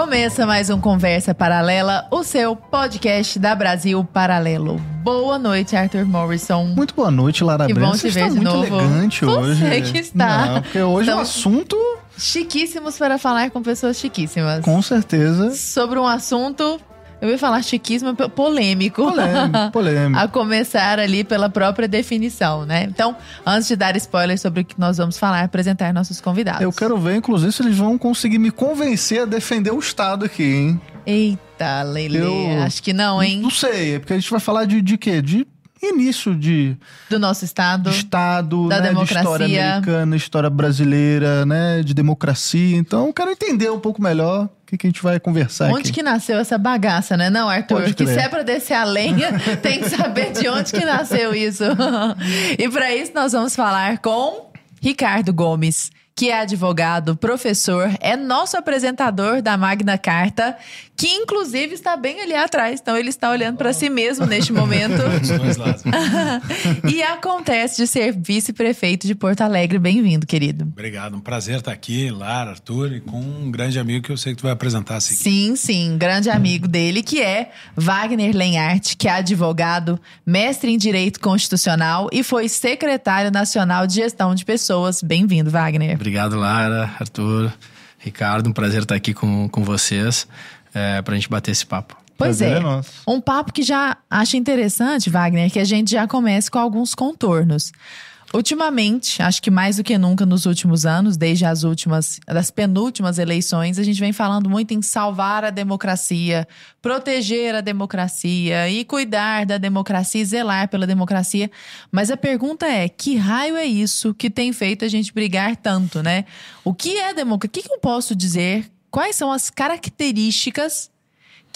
Começa mais um Conversa Paralela, o seu podcast da Brasil Paralelo. Boa noite, Arthur Morrison. Muito boa noite, Lara Que Brand. bom te Você ver está de muito novo. elegante Você hoje. que está. Não, porque hoje Então- o assunto, Chiquíssimos para falar com pessoas chiquíssimas. com certeza, Sobre um assunto, eu ia falar chiquíssimo, p- polêmico. polêmico. polêmico. A começar ali pela própria definição, né? Então, antes de dar spoilers sobre o que nós vamos falar, apresentar nossos convidados. Eu quero ver, inclusive, se eles vão conseguir me convencer a defender o Estado aqui, hein? Eita, Leile, Eu- acho que não, hein? Não sei, é porque a gente vai falar de, de quê? De início de, Do nosso estado. de Estado, Da né? de história democracia. americana, história brasileira, né? De democracia. Então, eu quero entender um pouco melhor o que, que a gente vai conversar Onde aqui. que nasceu essa bagaça, né? Não, Arthur, Pode que crer. se é pra descer a lenha, tem que saber de onde que nasceu isso. e para isso nós vamos falar com Ricardo Gomes, que é advogado, professor, é nosso apresentador da Magna Carta, que inclusive está bem ali atrás. Então ele está olhando para si mesmo neste momento. E acontece de ser vice-prefeito de Porto Alegre. Bem-vindo, querido. Obrigado, um prazer estar aqui, Lara, Arthur, e com um grande amigo que eu sei que tu vai apresentar a seguir. Sim, sim, grande amigo dele, que é Wagner Lenhart, que é advogado, mestre em Direito Constitucional e foi secretário nacional de Gestão de Pessoas. Bem-vindo, Wagner. Obrigado, Lara, Arthur, Ricardo. Um prazer estar aqui com, com vocês é, para a gente bater esse papo. Pois Prazer é. é nosso. Um papo que já acho interessante, Wagner, que a gente já comece com alguns contornos. Ultimamente, acho que mais do que nunca nos últimos anos, desde as últimas, das penúltimas eleições, a gente vem falando muito em salvar a democracia, proteger a democracia e cuidar da democracia zelar pela democracia. Mas a pergunta é: que raio é isso que tem feito a gente brigar tanto, né? O que é democracia? O que, que eu posso dizer? Quais são as características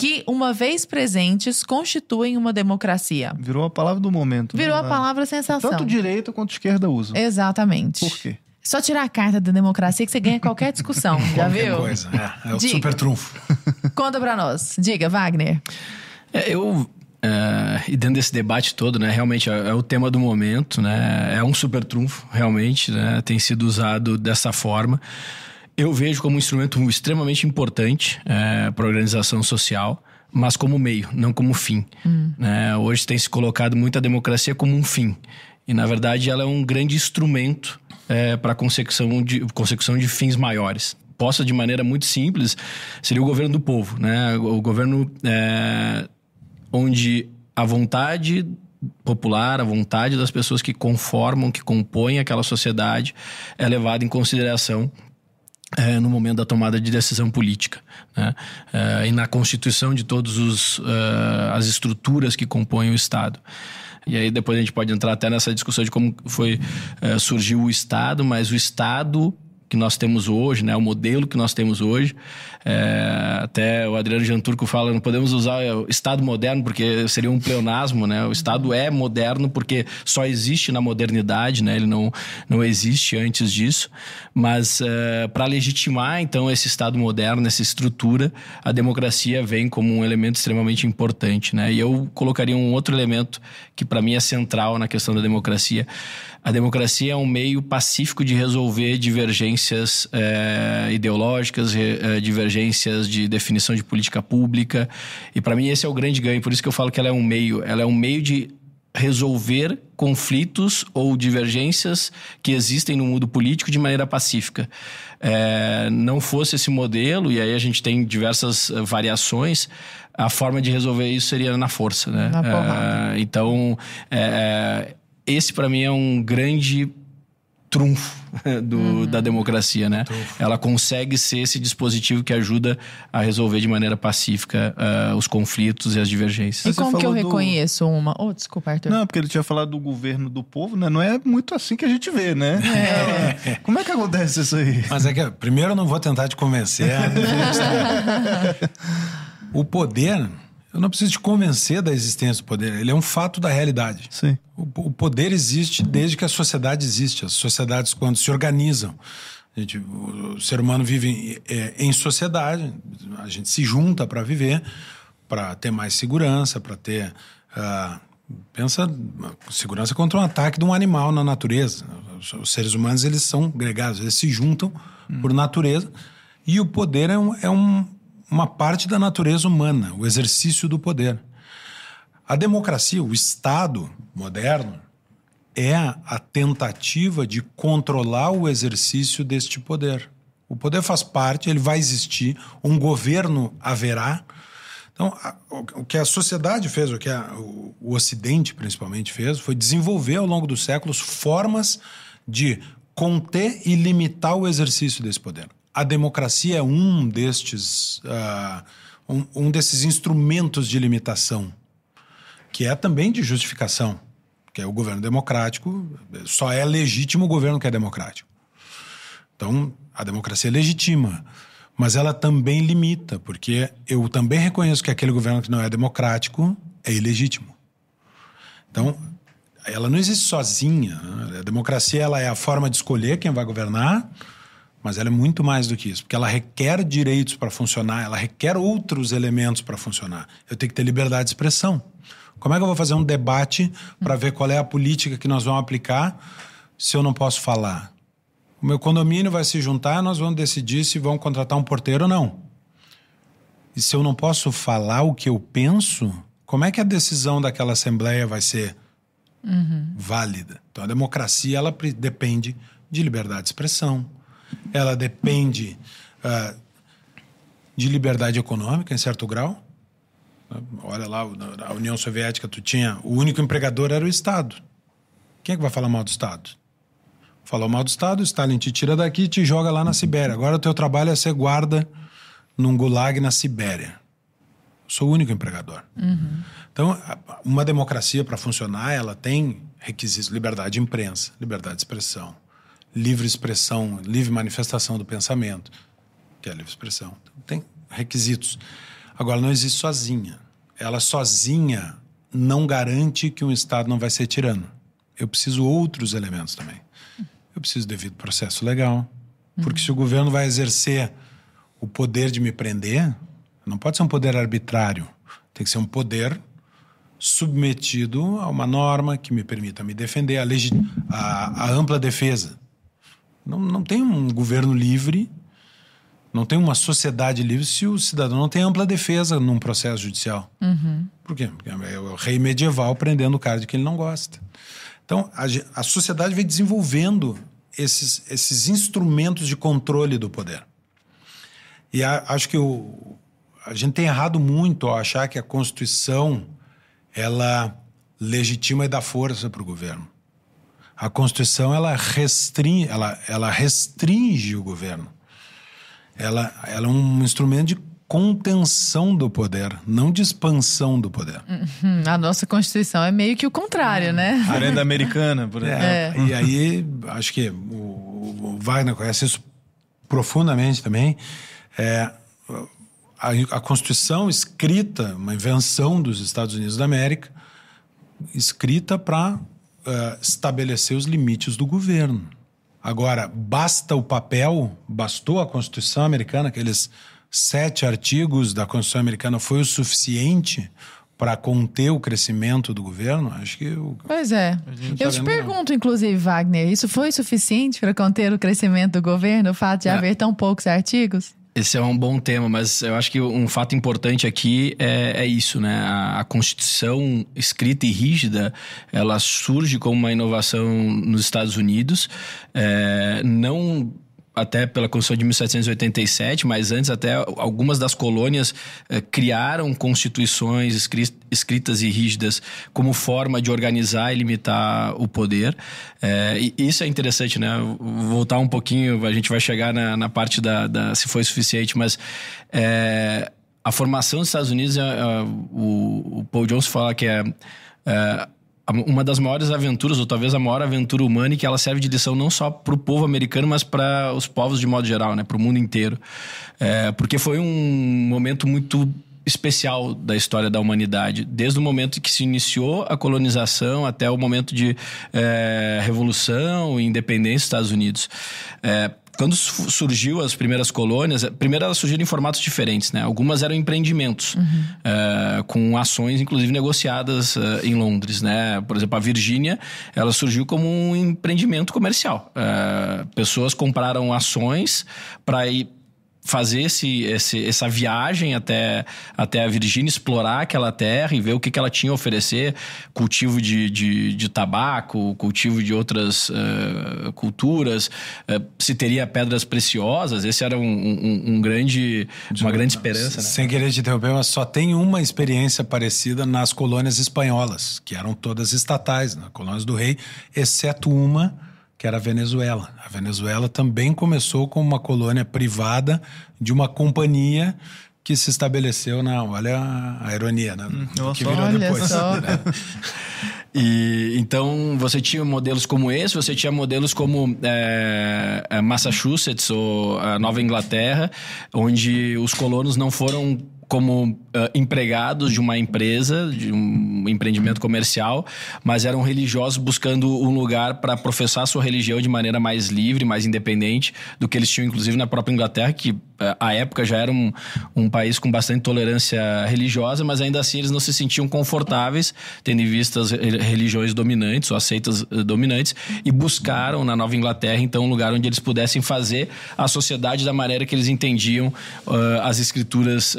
que, uma vez presentes, constituem uma democracia? Virou a palavra do momento. né? Virou a palavra sensação. Tanto direita quanto esquerda usam. Exatamente. Por quê? Só tirar a carta da democracia que você ganha qualquer discussão. Já viu? coisa. É, é o Diga. super trunfo. Conta pra nós. Diga, Wagner. É, eu, é, e dentro desse debate todo, né, realmente é, é o tema do momento, né, é um super trunfo, realmente, né, tem sido usado dessa forma. Eu vejo como um instrumento extremamente importante para a organização social, mas como meio, não como fim. né? Hoje tem se colocado muito a democracia como um fim. E, na verdade, ela é um grande instrumento para a consecução de, consecução de fins maiores. Posta de maneira muito simples, seria o governo do povo. Né? O governo é, onde a vontade popular, a vontade das pessoas que conformam, que compõem aquela sociedade é levada em consideração é, no momento da tomada de decisão política né? É, e na constituição de todas as estruturas que compõem o Estado. E aí depois a gente pode entrar até nessa discussão de como foi é, surgiu o Estado, mas o Estado que nós temos hoje, né, o modelo que nós temos hoje, é, até o Adriano Janturco fala, não podemos usar o Estado moderno porque seria um pleonasmo, né? O Estado é moderno porque só existe na modernidade, né? Ele não, não existe antes disso, mas é, para legitimar então esse Estado moderno, essa estrutura, a democracia vem como um elemento extremamente importante, né? E eu colocaria um outro elemento que para mim é central na questão da democracia. A democracia é um meio pacífico de resolver divergências é, ideológicas, é, divergências de definição de política pública. E para mim esse é o grande ganho. Por isso que eu falo que ela é um meio. Ela é um meio de resolver conflitos ou divergências que existem no mundo político de maneira pacífica. É, não fosse esse modelo, e aí a gente tem diversas variações, a forma de resolver isso seria na força, né? Na. É, então, é, esse para mim é um grande trunfo do, da democracia, né? Ela consegue ser esse dispositivo que ajuda a resolver de maneira pacífica uh, os conflitos e as divergências. E como que eu do- reconheço uma? Oh, desculpa, Arthur. Não, porque ele tinha falado do governo do povo, né? Não é muito assim que a gente vê, né? É. Como é que acontece isso aí? Mas é que, primeiro, eu não vou tentar te convencer. o poder, eu não preciso te convencer da existência do poder. Ele é um fato da realidade. Sim. O, o poder existe desde que a sociedade existe. As sociedades, quando se organizam, a gente, o, o ser humano vive em, é, em sociedade, a gente se junta para viver, para ter mais segurança, para ter. ah, pensa segurança contra um ataque de um animal na natureza. Os, os seres humanos eles são gregários, eles se juntam por natureza. E o poder é um, é um, uma parte da natureza humana, o exercício do poder. A democracia, o Estado moderno, é a tentativa de controlar o exercício deste poder. O poder faz parte, ele vai existir, um governo haverá. Então, a, o, que a sociedade fez, o que a, o, o Ocidente principalmente fez, foi desenvolver ao longo dos séculos formas de conter e limitar o exercício desse poder. A democracia é um destes, uh, um, um desses instrumentos de limitação, que é também de justificação, que é o governo democrático, só é legítimo o governo que é democrático. Então, a democracia é legitima, mas ela também limita, porque eu também reconheço que aquele governo que não é democrático é ilegítimo. Então, ela não existe sozinha. Né? A democracia ela é a forma de escolher quem vai governar, mas ela é muito mais do que isso, porque ela requer direitos para funcionar, ela requer outros elementos para funcionar. Eu tenho que ter liberdade de expressão. Como é que eu vou fazer um debate para ver qual é a política que nós vamos aplicar se eu não posso falar? O meu condomínio vai se juntar, nós vamos decidir se vão contratar um porteiro ou não. E se eu não posso falar o que eu penso, como é que a decisão daquela assembleia vai ser uhum. válida? Então a democracia ela depende de liberdade de expressão, ela depende uh, de liberdade econômica em certo grau. Olha lá, a União Soviética, tu tinha o único empregador era o Estado. Quem é que vai falar mal do Estado? Falou mal do Estado, Stalin te tira daqui e te joga lá na Sibéria. Agora o teu trabalho é ser guarda num gulag na Sibéria. Sou o único empregador. Uhum. Então, uma democracia para funcionar, ela tem requisitos: liberdade de imprensa, liberdade de expressão, livre expressão, livre manifestação do pensamento, que é a livre expressão. Tem requisitos. Agora, não existe sozinha. Ela sozinha não garante que um Estado não vai ser tirano. Eu preciso outros elementos também eu preciso de devido processo legal. Porque se o governo vai exercer o poder de me prender, não pode ser um poder arbitrário. Tem que ser um poder submetido a uma norma que me permita me defender, a, a, a ampla defesa. Não, não tem um governo livre, não tem uma sociedade livre se o cidadão não tem ampla defesa num processo judicial. Uhum. Por quê? Porque é o rei medieval prendendo o cara de que ele não gosta. Então, a, a sociedade vem desenvolvendo esses, esses instrumentos de controle do poder. E a, acho que o, a gente tem errado muito ao achar que a Constituição ela legitima e dá força para o governo. A Constituição ela restringe, ela, ela restringe o governo. Ela, ela é um instrumento de contenção do poder, não de expansão do poder. Uhum. A nossa Constituição é meio que o contrário, né? A renda americana, por exemplo. É. É. E aí, acho que o, o, Wagner conhece isso profundamente também. É, a, a Constituição escrita, uma invenção dos Estados Unidos da América, escrita para uh, estabelecer os limites do governo. Agora, basta o papel, bastou a Constituição americana, aqueles sete artigos da Constituição Americana foi o suficiente para conter o crescimento do governo? Acho que. O... Pois é. Eu te pergunto, não. inclusive, Wagner, isso foi suficiente para conter o crescimento do governo, o fato de é. haver tão poucos artigos? Esse é um bom tema, mas eu acho que um fato importante aqui é, é isso, né? A, a, Constituição escrita e rígida, ela surge como uma inovação nos Estados Unidos, é, não até pela Constituição de 1787, mas antes até algumas das colônias eh, criaram constituições escritas e rígidas como forma de organizar e limitar o poder. Eh, e isso é interessante, né? Voltar um pouquinho, a gente vai chegar na, na parte da, da, se foi suficiente, mas eh, a formação dos Estados Unidos, é, é, o, o, Paul Johnson fala que é, é uma das maiores aventuras, ou talvez a maior aventura humana, e que ela serve de lição não só para o povo americano, mas para os povos de modo geral, né? para o mundo inteiro. É, porque foi um momento muito especial da história da humanidade, desde o momento que se iniciou a colonização até o momento de é, revolução e independência dos Estados Unidos. É, quando surgiu as primeiras colônias, primeiro elas surgiram em formatos diferentes, né? Algumas eram empreendimentos, uhum. uh, com ações, inclusive, negociadas uh, em Londres, né? Por exemplo, a Virgínia, ela surgiu como um empreendimento comercial. Uh, pessoas compraram ações para ir fazer esse, esse, essa viagem até, até a Virgínia, explorar aquela terra e ver o que, que ela tinha a oferecer cultivo de, de, de tabaco, cultivo de outras uh, culturas, uh, se teria pedras preciosas. Esse era um, um, um grande, uma grande esperança. Né? Sem querer te interromper, mas só tem uma experiência parecida nas colônias espanholas, que eram todas estatais, né? colônias do rei, exceto uma que era a Venezuela. A Venezuela também começou como uma colônia privada de uma companhia que se estabeleceu na. Olha a, ironia, né? Hum, que virou depois. Né? E então você tinha modelos como esse, você tinha modelos como é, Massachusetts ou a Nova Inglaterra, onde os colonos não foram como uh, empregados de uma empresa, de um empreendimento comercial, mas eram religiosos buscando um lugar para professar sua religião de maneira mais livre, mais independente do que eles tinham, inclusive, na própria Inglaterra, que uh, à época já era um, um país com bastante tolerância religiosa, mas ainda assim eles não se sentiam confortáveis, tendo em vista as religiões dominantes ou aceitas uh, dominantes, e buscaram na Nova Inglaterra, então, um lugar onde eles pudessem fazer a sociedade da maneira que eles entendiam as escrituras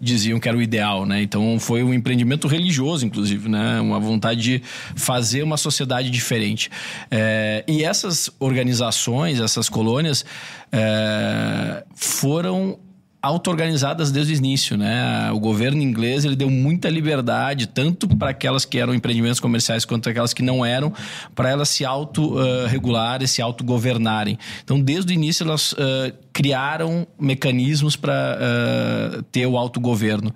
diziam que era o ideal, né? Então foi um empreendimento religioso, inclusive, né? Uma vontade de fazer uma sociedade diferente. É, e essas organizações, essas colônias, é, foram auto-organizadas desde o início, né? O governo inglês ele deu muita liberdade tanto para aquelas que eram empreendimentos comerciais quanto aquelas que não eram, para elas se auto-regularem, se auto-governarem. Então, desde o início elas uh, criaram mecanismos para uh, ter o autogoverno.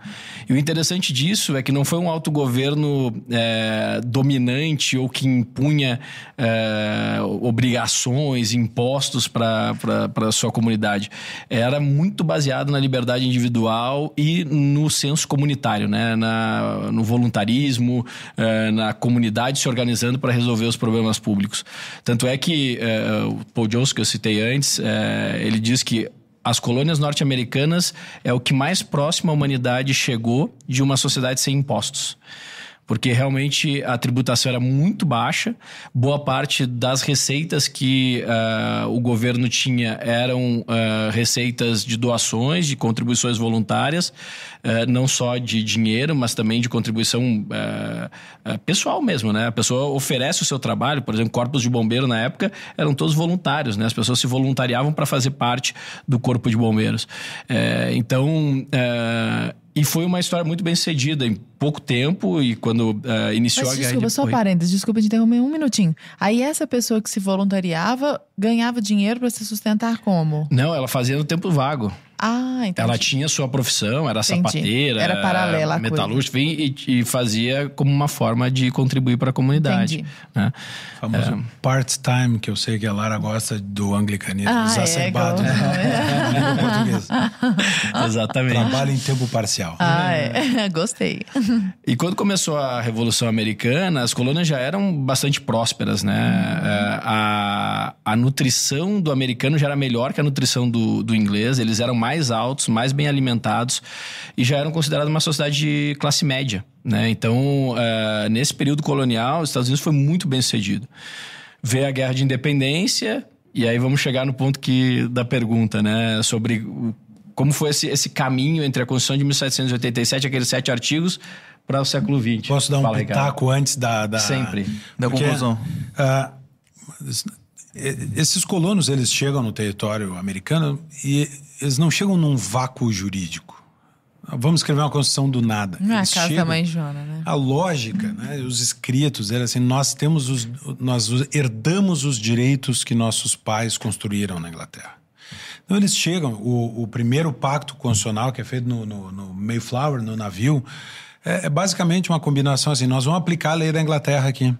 E o interessante disso é que não foi um autogoverno eh, dominante ou que impunha eh, obrigações, impostos para a sua comunidade. Era muito baseado na liberdade individual e no senso comunitário, né? na, no voluntarismo, eh, na comunidade se organizando para resolver os problemas públicos. Tanto é que o Paul Jones, que eu citei antes, ele diz que que as colônias norte-americanas é o que mais próximo à humanidade chegou de uma sociedade sem impostos porque realmente a tributação era muito baixa. Boa parte das receitas que uh, o governo tinha eram uh, receitas de doações, de contribuições voluntárias, uh, não só de dinheiro, mas também de contribuição pessoal mesmo, né? A pessoa oferece o seu trabalho, por exemplo, corpos de bombeiro na época eram todos voluntários, né? As pessoas se voluntariavam para fazer parte do corpo de bombeiros. então e foi uma história muito bem sucedida em pouco tempo e quando uh, iniciou Mas, a guerra. Desculpa, só parênteses, desculpa te interromper um minutinho. Aí essa pessoa que se voluntariava ganhava dinheiro para se sustentar como? Não, ela fazia no tempo vago. Ah, entendi. Ela tinha sua profissão, era entendi. sapateira, era paralela metalúrgica e, e, fazia como uma forma de contribuir para a comunidade. Né? O famoso é. part-time, que eu sei que a Lara gosta do anglicanismo ah, exacerbado. É, português. Exatamente. Trabalho em tempo parcial. Ah, é. Gostei. E quando começou a Revolução Americana, as colônias já eram bastante prósperas, né? Hum. A, a nutrição do americano já era melhor que a nutrição do, do inglês, eles eram mais mais altos, mais bem alimentados e já eram considerados uma sociedade de classe média. Né? Então, uh, nesse período colonial, os Estados Unidos foi muito bem sucedido. Veio a Guerra de Independência, e aí vamos chegar no ponto que, da pergunta, né? Sobre como foi esse, esse caminho entre a Constituição de 1787, aqueles sete artigos, para o século XX. Posso dar um Fala, pitaco Ricardo. antes da, da... Sempre. Da Porque, conclusão. Uh, esses colonos, eles chegam no território americano e eles não chegam num vácuo jurídico. Vamos escrever uma Constituição do nada. Não é a casa da mãe Jona, né? A lógica, né? os escritos, era assim, nós temos os, nós herdamos os direitos que nossos pais construíram na Inglaterra. Então eles chegam, o, o primeiro pacto constitucional que é feito no, no, no Mayflower, no navio, é, é basicamente uma combinação assim, nós vamos aplicar a lei da Inglaterra aqui.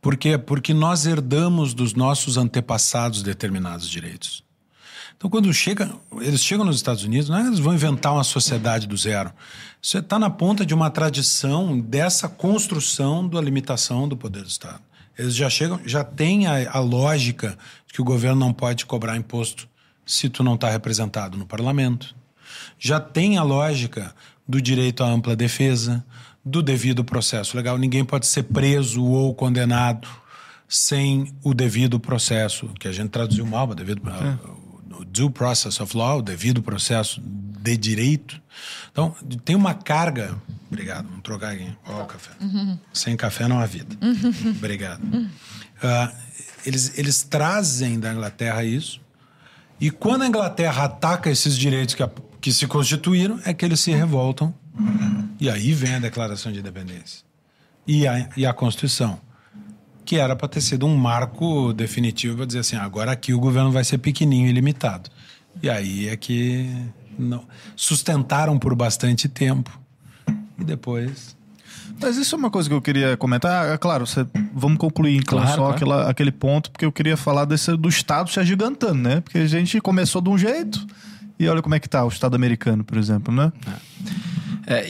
Por quê? Porque nós herdamos dos nossos antepassados determinados direitos. Então, quando chega, eles chegam nos Estados Unidos, não é que eles vão inventar uma sociedade do zero. Você está na ponta de uma tradição dessa construção da limitação do poder do Estado. Eles já chegam, já têm a, a lógica de que o governo não pode cobrar imposto se tu não está representado no parlamento. Já tem a lógica do direito à ampla defesa, do devido processo legal. Ninguém pode ser preso ou condenado sem o devido processo, que a gente traduziu mal, devido, é o due process of law, o devido processo de direito. Então, tem uma carga. Obrigado, vamos trocar aqui. Ó, o café. Sem café não há vida. Obrigado. Uh, eles, eles trazem da Inglaterra isso. E quando a Inglaterra ataca esses direitos que, a, que se constituíram, é que eles se revoltam. E aí vem a Declaração de Independência. E a, e a Constituição que era para ter sido um marco definitivo para dizer assim, agora aqui o governo vai ser pequenininho e limitado. E aí é que não, sustentaram por bastante tempo e depois mas isso é uma coisa que eu queria comentar. É claro, você, vamos concluir então Claro, só claro. aquela- aquele ponto, porque eu queria falar desse, do Estado se agigantando, né? Porque a gente começou de um jeito e olha como é que tá o Estado americano, por exemplo, né? É,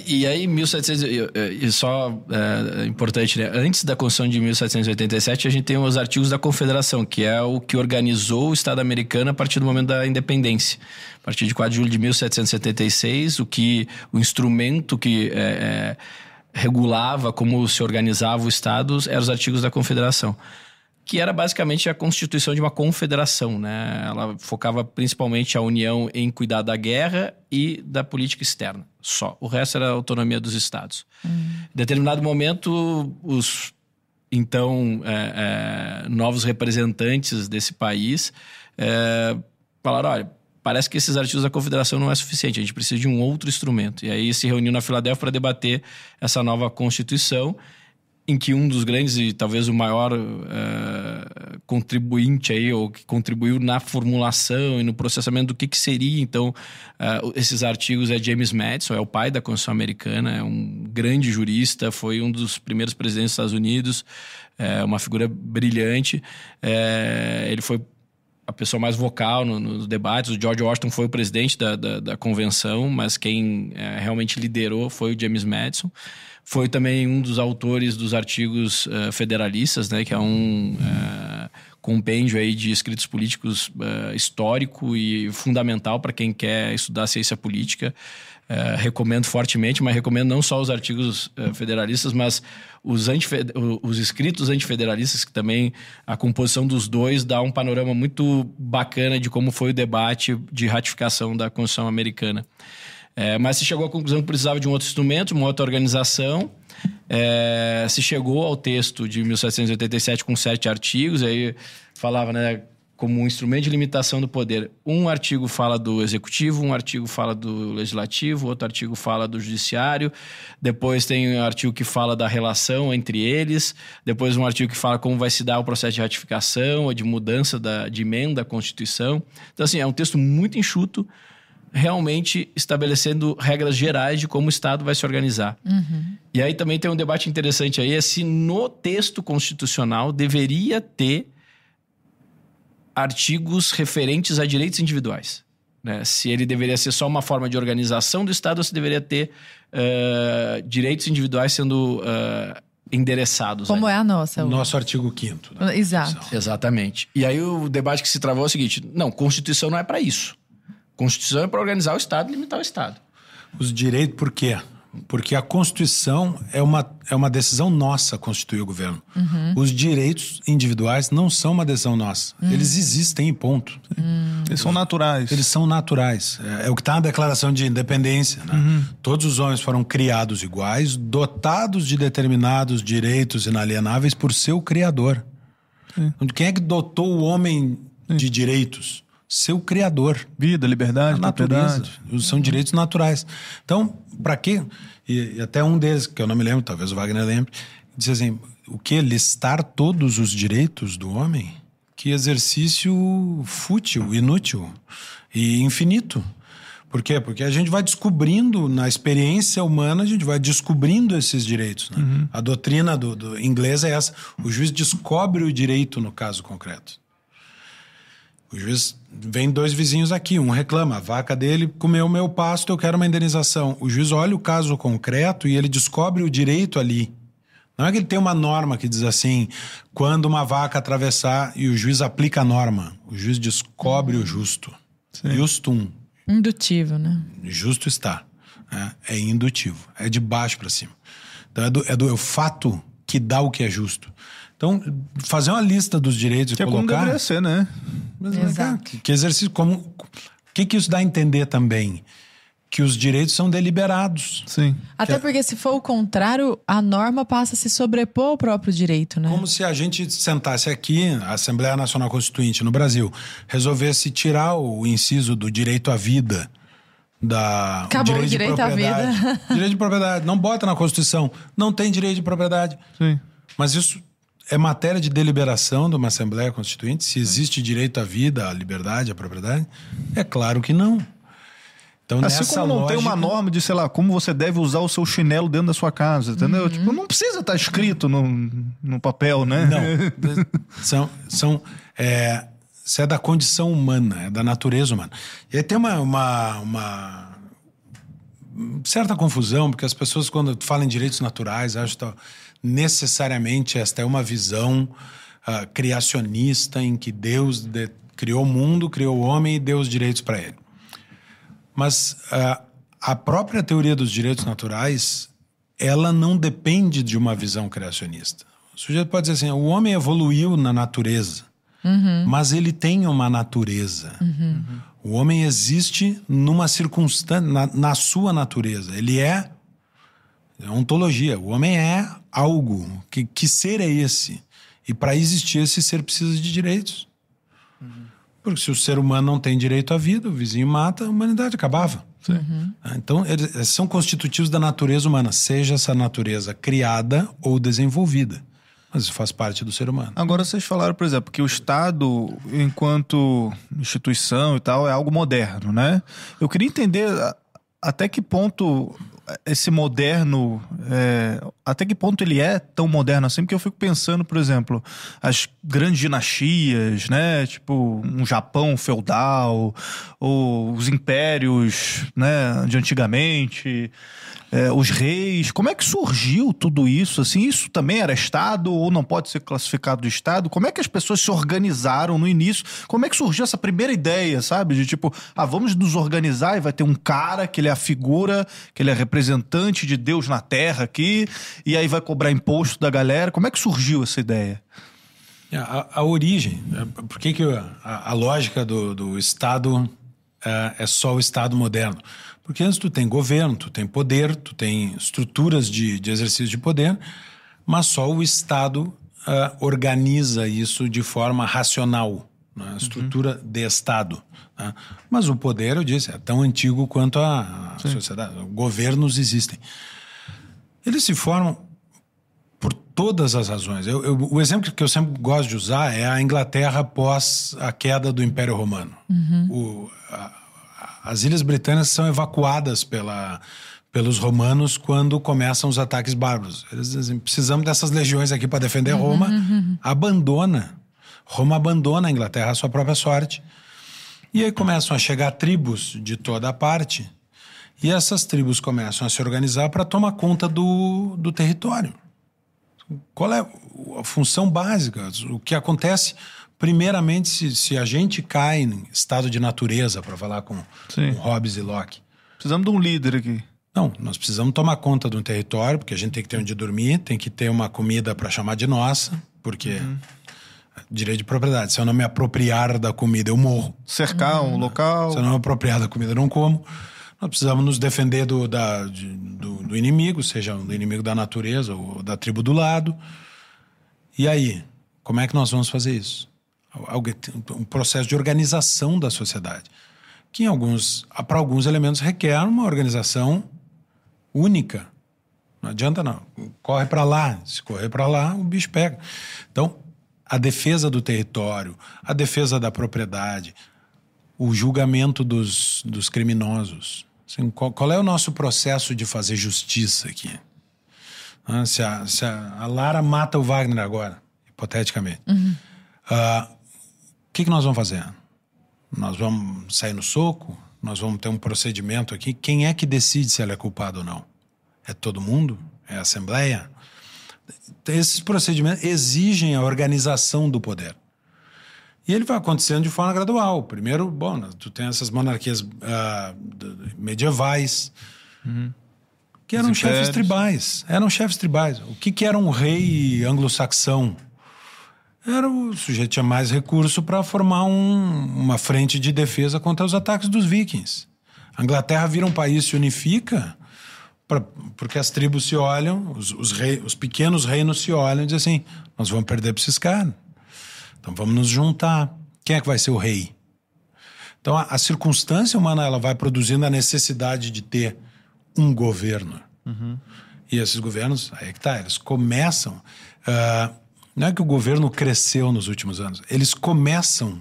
e aí, 1700, e- e- só é, importante, né? Antes da Constituição de 1787, a gente tem os artigos da Confederação, que é o que organizou o Estado americano a partir do momento da independência. A partir de 4 de julho de 1776, o que o instrumento que é, é, regulava como se organizava o Estado eram os artigos da Confederação que era basicamente a constituição de uma confederação, né? Ela focava principalmente a União em cuidar da guerra e da política externa, só. O resto era a autonomia dos estados. Em determinado momento, os então é, é, novos representantes desse país é, falaram, olha, parece que esses artigos da confederação não é suficiente, a gente precisa de um outro instrumento. E aí se reuniu na Filadélfia para debater essa nova constituição em que um dos grandes e talvez o maior eh, contribuinte aí, ou que contribuiu na formulação e no processamento do que, que seria, então, eh, esses artigos é James Madison, é o pai da Constituição Americana, é um grande jurista, foi um dos primeiros presidentes dos Estados Unidos, é uma figura brilhante. Eh, ele foi a pessoa mais vocal no- nos debates. O George Washington foi o presidente da, da, da convenção, mas quem eh, realmente liderou foi o James Madison. Foi também um dos autores dos artigos eh, federalistas, né, que é um eh, compêndio aí de escritos políticos eh, histórico e fundamental para quem quer estudar ciência política. Eh, recomendo fortemente, mas recomendo não só os artigos eh, federalistas, mas os, os escritos antifederalistas, que também a composição dos dois dá um panorama muito bacana de como foi o debate de ratificação da Constituição Americana. Eh, mas se chegou à conclusão que precisava de um outro instrumento, uma outra organização. Eh, se chegou ao texto de 1787 com sete artigos, aí falava, né, como um instrumento de limitação do poder. Um artigo fala do executivo, um artigo fala do legislativo, outro artigo fala do judiciário, depois tem um artigo que fala da relação entre eles, depois um artigo que fala como vai se dar o processo de ratificação ou de mudança da, de emenda à Constituição. Então, assim, é um texto muito enxuto, realmente estabelecendo regras gerais de como o Estado vai se organizar. E aí também tem um debate interessante aí, é se no texto constitucional deveria ter artigos referentes a direitos individuais. Né? Se ele deveria ser só uma forma de organização do Estado ou se deveria ter eh, direitos individuais sendo eh, endereçados. Como ali. é a nossa? o- nosso artigo 5 da Exato. Exatamente. E aí o debate que se travou é o seguinte: não, Constituição não é para isso. Constituição é para organizar o Estado e limitar o Estado. Os direitos, por quê? Porque a Constituição é uma, é uma decisão nossa constituir o governo. Os direitos individuais não são uma decisão nossa. Eles existem e ponto. Eles são naturais. Eles são naturais. É, é o que está na Declaração de Independência. Né? Todos os homens foram criados iguais, dotados de determinados direitos inalienáveis por seu Criador. Quem é que dotou o homem de direitos? Seu Criador. Vida, liberdade, propriedade. São direitos naturais. Então, para quê? E, e até um deles, que eu não me lembro, talvez o Wagner lembre, diz assim: o que? Listar todos os direitos do homem? Que exercício fútil, inútil e infinito. Por quê? Porque a gente vai descobrindo, na experiência humana, a gente vai descobrindo esses direitos. né? A doutrina do, do inglês é essa: o juiz descobre o direito no caso concreto. O juiz vem dois vizinhos aqui, um reclama, a vaca dele comeu o meu pasto, eu quero uma indenização. O juiz olha o caso concreto e ele descobre o direito ali. Não é que ele tem uma norma que diz assim, quando uma vaca atravessar e o juiz aplica a norma, o juiz descobre o justo. Justum, Indutivo, né? justo está. né? É indutivo, é de baixo para cima. Então é do, é do é o fato que dá o que é justo. Então, fazer uma lista dos direitos Que e é como colocar. deveria ser, né? Mas, vem cá, Exato. que, que exercício como. O que, que isso dá a entender também? Que os direitos são deliberados. Sim. Até porque se for o contrário, a norma passa a se sobrepor ao próprio direito, né? Como se a gente sentasse aqui, a Assembleia Nacional Constituinte no Brasil, resolvesse tirar o inciso do direito à vida da Acabou o de direito à propriedade. vida. direito de propriedade. Não bota na Constituição. Não tem direito de propriedade. Sim. Mas isso é matéria de deliberação de uma Assembleia Constituinte? Se existe direito à vida, à liberdade, à propriedade? É claro que não. Então, Assim nessa como não tem uma lógica- norma de, sei lá, como você deve usar o seu chinelo dentro da sua casa, entendeu? Tipo, não precisa estar escrito no, no papel, né? Não. são, são, é, isso é da condição humana, é da natureza humana. E aí tem uma, uma, uma certa confusão, porque as pessoas, quando falam em direitos naturais, acham que tá- necessariamente esta é uma visão ah, criacionista em que Deus de- criou o mundo, criou o homem e deu os direitos para ele. Mas ah, a própria teoria dos direitos naturais, ela não depende de uma visão criacionista. O sujeito pode dizer assim: o homem evoluiu na natureza, mas ele tem uma natureza. O homem existe numa circunstância, na, na sua natureza. Ele é, é ontologia. O homem é algo. Que, que ser é esse? E para existir, esse ser precisa de direitos. Porque se o ser humano não tem direito à vida, o vizinho mata, a humanidade acabava. Ah, Então, eles são constitutivos da natureza humana, seja essa natureza criada ou desenvolvida. Mas isso faz parte do ser humano. Agora vocês falaram, por exemplo, que o Estado, enquanto instituição e tal, é algo moderno, né? Eu queria entender até que ponto esse moderno, é, até que ponto ele é tão moderno assim, porque eu fico pensando, por exemplo, as grandes dinastias, né? Tipo, um Japão feudal, ou os impérios, né, de antigamente. É, os reis, como é que surgiu tudo isso? Assim, isso também era Estado ou não pode ser classificado de Estado? Como é que as pessoas se organizaram no início? Como é que surgiu essa primeira ideia, sabe? De tipo, ah, vamos nos organizar e vai ter um cara que ele é a figura, que ele é representante de Deus na Terra aqui, e aí vai cobrar imposto da galera. Como é que surgiu essa ideia? A, a origem, é, por que, que a, a lógica do, do Estado é, é só o Estado moderno? Porque antes tu tem governo, tu tem poder, tu tem estruturas de, de exercício de poder, mas só o Estado é, organiza isso de forma racional, né? estrutura de Estado. né? Mas o poder, eu disse, é tão antigo quanto a, sociedade. Governos existem. Eles se formam por todas as razões. Eu- eu- o exemplo que eu sempre gosto de usar é a Inglaterra após a queda do Império Romano. O- a- a- as Ilhas Britânicas são evacuadas pela, pelos romanos quando começam os ataques bárbaros. Eles dizem: precisamos dessas legiões aqui para defender Roma. Abandona. Roma abandona a Inglaterra à sua própria sorte. E aí começam a chegar tribos de toda a parte. E essas tribos começam a se organizar para tomar conta do, do território. Qual é a função básica? O que acontece, primeiramente, se, se a gente cai em estado de natureza, para falar com, com Hobbes e Locke. Precisamos de um líder aqui. Não, nós precisamos tomar conta de um território, porque a gente tem que ter onde dormir, tem que ter uma comida para chamar de nossa, porque direito de propriedade. Se eu não me apropriar da comida, eu morro. Cercar um local. Se eu não me apropriar da comida, eu não como. Nós precisamos nos defender do, da- de- do, do inimigo, seja do inimigo da natureza ou da tribo do lado. E aí, como é que nós vamos fazer isso? Um processo de organização da sociedade, que em alguns, para alguns elementos requer uma organização única. Não adianta não. Corre para lá, se correr para lá, o bicho pega. Então, a defesa do território, a defesa da propriedade, o julgamento dos, dos criminosos. Assim, qual, qual é o nosso processo de fazer justiça aqui? Ah, se a, se a, a Lara mata o Wagner agora, hipoteticamente, ah, o que, que nós vamos fazer? Nós vamos sair no soco? Nós vamos ter um procedimento aqui? Quem é que decide se ela é culpada ou não? É todo mundo? É a Assembleia? Esses procedimentos exigem a organização do poder. E ele vai acontecendo de forma gradual. Primeiro, bom, tu tem essas monarquias d- medievais, Que eram Os chefes impérios. tribais. Eram chefes tribais. O que, que era um rei anglo-saxão? Era o sujeito tinha mais recurso para formar um- uma frente de defesa contra os ataques dos vikings. A Inglaterra vira um país, se unifica, pra- porque as tribos se olham, os, os, rei- os pequenos reinos se olham e dizem assim: nós vamos perder para esses caras. Então vamos nos juntar. Quem é que vai ser o rei? Então a, a circunstância humana ela vai produzindo a necessidade de ter um governo. E esses governos, aí é que tá, eles começam. ah, não é que o governo cresceu nos últimos anos, eles começam,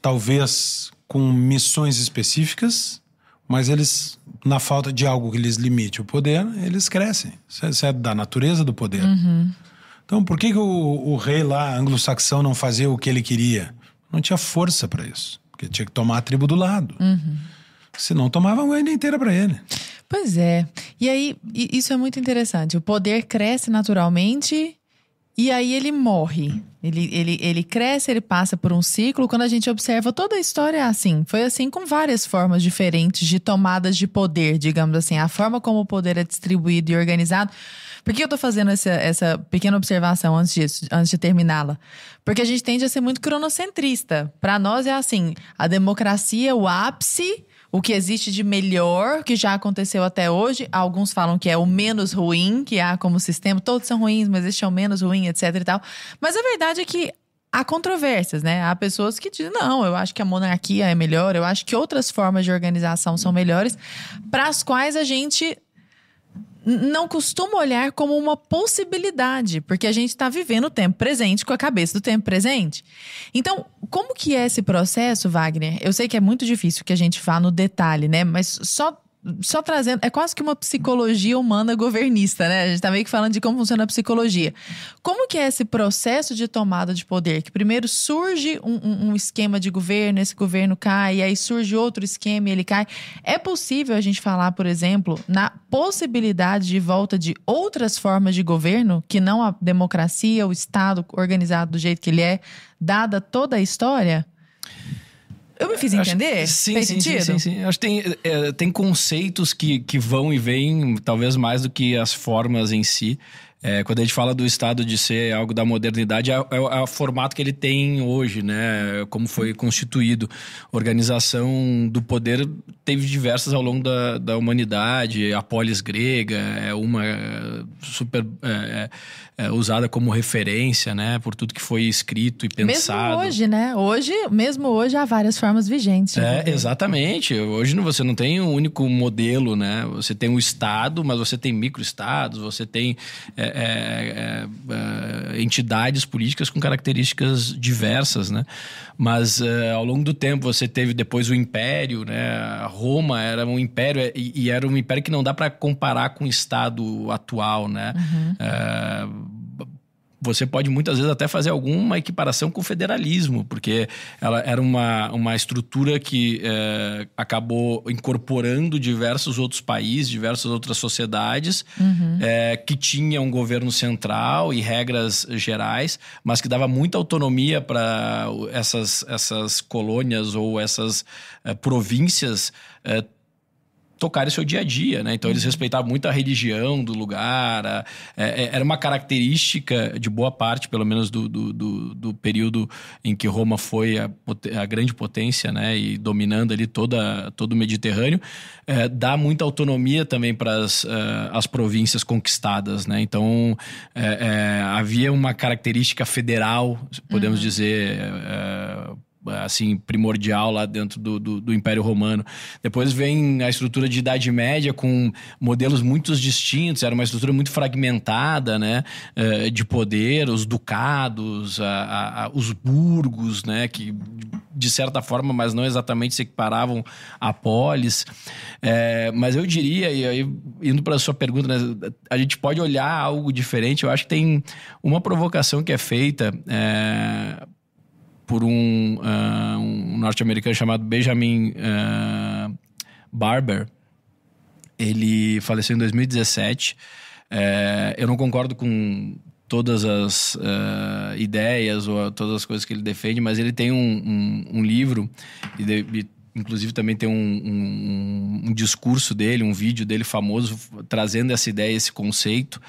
talvez, com missões específicas, mas eles, na falta de algo que lhes limite o poder, eles crescem. Isso é, é da natureza do poder. Então, por que, que o, o rei lá, anglo-saxão, não fazia o que ele queria? Não tinha força para isso. Porque tinha que tomar a tribo do lado. Se não, tomava a ilha inteira para ele. Pois é. E aí, isso é muito interessante. O poder cresce naturalmente e aí ele morre. Ele, ele, ele cresce, ele passa por um ciclo. Quando a gente observa toda a história é assim. Foi assim com várias formas diferentes de tomadas de poder, digamos assim. A forma como o poder é distribuído e organizado. Por que eu tô fazendo essa, essa pequena observação antes disso, antes de terminá-la? Porque a gente tende a ser muito cronocentrista. Para nós é assim: a democracia, o ápice o que existe de melhor que já aconteceu até hoje. Alguns falam que é o menos ruim que há como sistema. Todos são ruins, mas este é o menos ruim, etc e tal. Mas a verdade é que há controvérsias, né? Há pessoas que dizem, não, eu acho que a monarquia é melhor, eu acho que outras formas de organização são melhores, para as quais a gente não costuma olhar como uma possibilidade, porque a gente está vivendo o tempo presente com a cabeça do tempo presente. Então, como que é esse processo, Wagner? Eu sei que é muito difícil que a gente vá no detalhe, né? Mas só só trazendo, é quase que uma psicologia humana governista, né? A gente tá meio que falando de como funciona a psicologia. Como que é esse processo de tomada de poder? Que primeiro surge um, um- um esquema de governo, esse governo cai, e aí surge outro esquema e ele cai. É possível a gente falar, por exemplo, na possibilidade de volta de outras formas de governo, que não a democracia, o Estado organizado do jeito que ele é, dada toda a história? Eu me fiz Acho- entender? Sim, Fez sim, sentido? sim, sim, sim. Acho que tem, é, tem conceitos que, que vão e vêm, talvez mais do que as formas em si. É, quando a gente fala do Estado de ser algo da modernidade, é, é o- é o formato que ele tem hoje, né? Como foi constituído. Organização do poder teve diversas ao longo da, da humanidade. A polis grega é uma é, super é, é, usada como referência, né? Por tudo que foi escrito e pensado. Mesmo hoje, né? Hoje, mesmo hoje, há várias formas vigentes. É, exatamente. Hoje você não tem um único modelo, né? Você tem um estado, mas você tem microestados, você tem é, é, é, é, entidades políticas com características diversas, né? Mas é, ao longo do tempo você teve depois o império, né? Roma era um império e, e era um império que não dá para comparar com o estado atual, né? É, você pode muitas vezes até fazer alguma equiparação com o federalismo, porque ela era uma, uma estrutura que eh, acabou incorporando diversos outros países, diversas outras sociedades, eh, que tinha um governo central e regras gerais, mas que dava muita autonomia para essas, essas colônias ou essas eh, províncias tocarem seu dia a dia, né? Então eles respeitavam muito a religião do lugar, a- é- é- era uma característica de boa parte, pelo menos do, do, do- do período em que Roma foi a, a grande potência, né? E dominando ali toda, todo o Mediterrâneo, é, dá muita autonomia também para as, eh, as províncias conquistadas, né? Então é, é, havia uma característica federal, podemos dizer. É, assim, primordial lá dentro do, do, do Império Romano. Depois vem a estrutura de Idade Média com modelos muito distintos, era uma estrutura muito fragmentada, né, eh, de poder, os ducados, a- a- a- os burgos, né, que de certa forma, mas não exatamente se equiparavam a polis. Eh, mas eu diria, e aí indo para a sua pergunta, né, a gente pode olhar algo diferente. Eu acho que tem uma provocação que é feita eh, por um, ah, um norte-americano chamado Benjamin ah, Barber. Ele faleceu em 2017. É, eu não concordo com todas as ah, ideias ou todas as coisas que ele defende, mas ele tem um, um- um livro e, de- e inclusive também tem um, um, discurso dele, um vídeo dele famoso trazendo essa ideia, esse conceito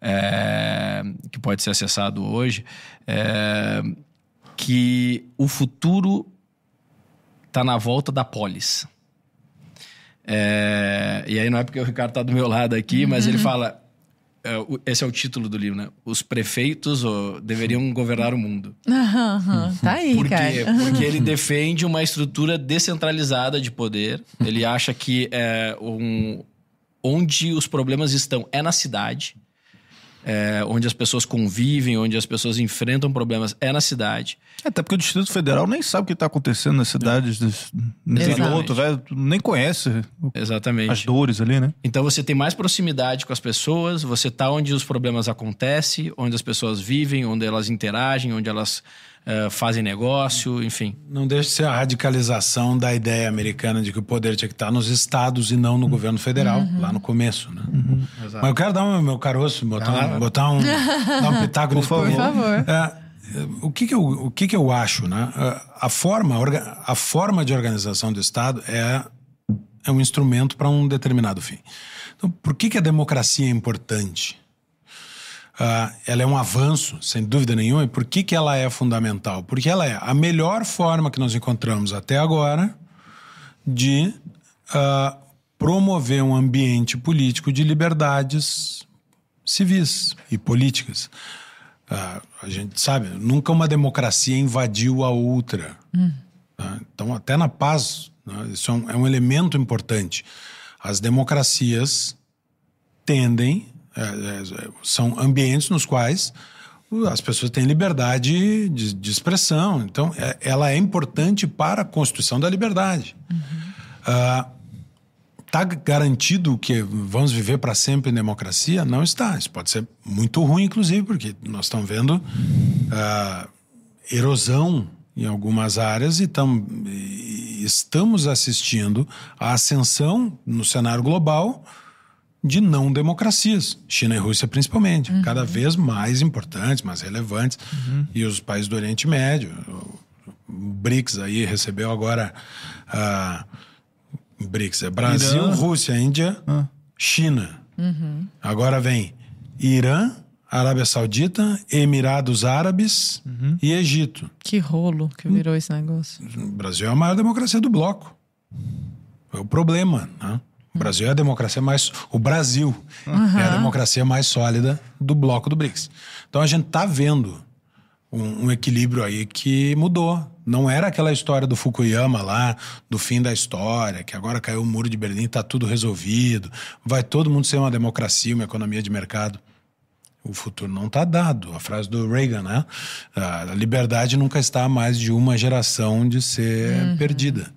é, que pode ser acessado hoje, é, que o futuro está na volta da polis. É, e aí não é porque o Ricardo está do meu lado aqui, uhum. mas ele fala é, esse é o título do livro, né? Os prefeitos deveriam governar o mundo. Uhum, tá aí, Por cara. Porque ele defende uma estrutura descentralizada de poder. Ele acha que é um, onde os problemas estão é na cidade é, onde as pessoas convivem, onde as pessoas enfrentam problemas, é na cidade. É, até porque o Distrito Federal nem sabe o que está acontecendo nas cidades do interior, velho, nem conhece Exatamente. as dores ali, né? Então você tem mais proximidade com as pessoas, você está onde os problemas acontecem, onde as pessoas vivem, onde elas interagem, onde elas uh, fazem negócio, enfim. Não deixa de ser a radicalização da ideia americana de que o poder tinha que estar nos estados e não no uhum. governo federal, uhum. lá no começo, né? Uhum. Mas eu quero dar um, meu caroço, botar, ah, um, botar um, dar um pitaco Por favor. Por favor. É, o que que eu, o que que eu acho, né? A forma, a forma de organização do Estado é, é um instrumento para um determinado fim. Então, por que que a democracia é importante? Uh, ela é um avanço, sem dúvida nenhuma. E por que, que ela é fundamental? Porque ela é a melhor forma que nós encontramos até agora de uh, promover um ambiente político de liberdades civis e políticas. Uh, a gente sabe, nunca uma democracia invadiu a outra. Hum. Tá? Então, até na paz, né, isso é um, é um elemento importante. As democracias tendem é, é, são ambientes nos quais as pessoas têm liberdade de, de expressão. Então, é, ela é importante para a constituição da liberdade. Está uhum. uh, garantido que vamos viver para sempre em democracia? Não está. Isso pode ser muito ruim, inclusive, porque nós estamos vendo uh, erosão em algumas áreas e, tam, e estamos assistindo a ascensão no cenário global de não democracias, China e Rússia principalmente, uhum. cada vez mais importantes, mais relevantes, uhum. e os países do Oriente Médio. O BRICS aí recebeu agora uh, BRICS é Brasil, Irã. Rússia, Índia, ah. China. Uhum. Agora vem Irã, Arábia Saudita, Emirados Árabes uhum. e Egito. Que rolo que virou esse negócio. O Brasil é a maior democracia do bloco. É o problema, né? O Brasil é a democracia mais. O Brasil uhum. é a democracia mais sólida do bloco do BRICS. Então a gente está vendo um, um, equilíbrio aí que mudou. Não era aquela história do Fukuyama lá, do fim da história, que agora caiu o muro de Berlim, está tudo resolvido, vai todo mundo ser uma democracia, uma economia de mercado. O futuro não está dado. A frase do Reagan, né? A liberdade nunca está a mais de uma geração de ser uhum. perdida.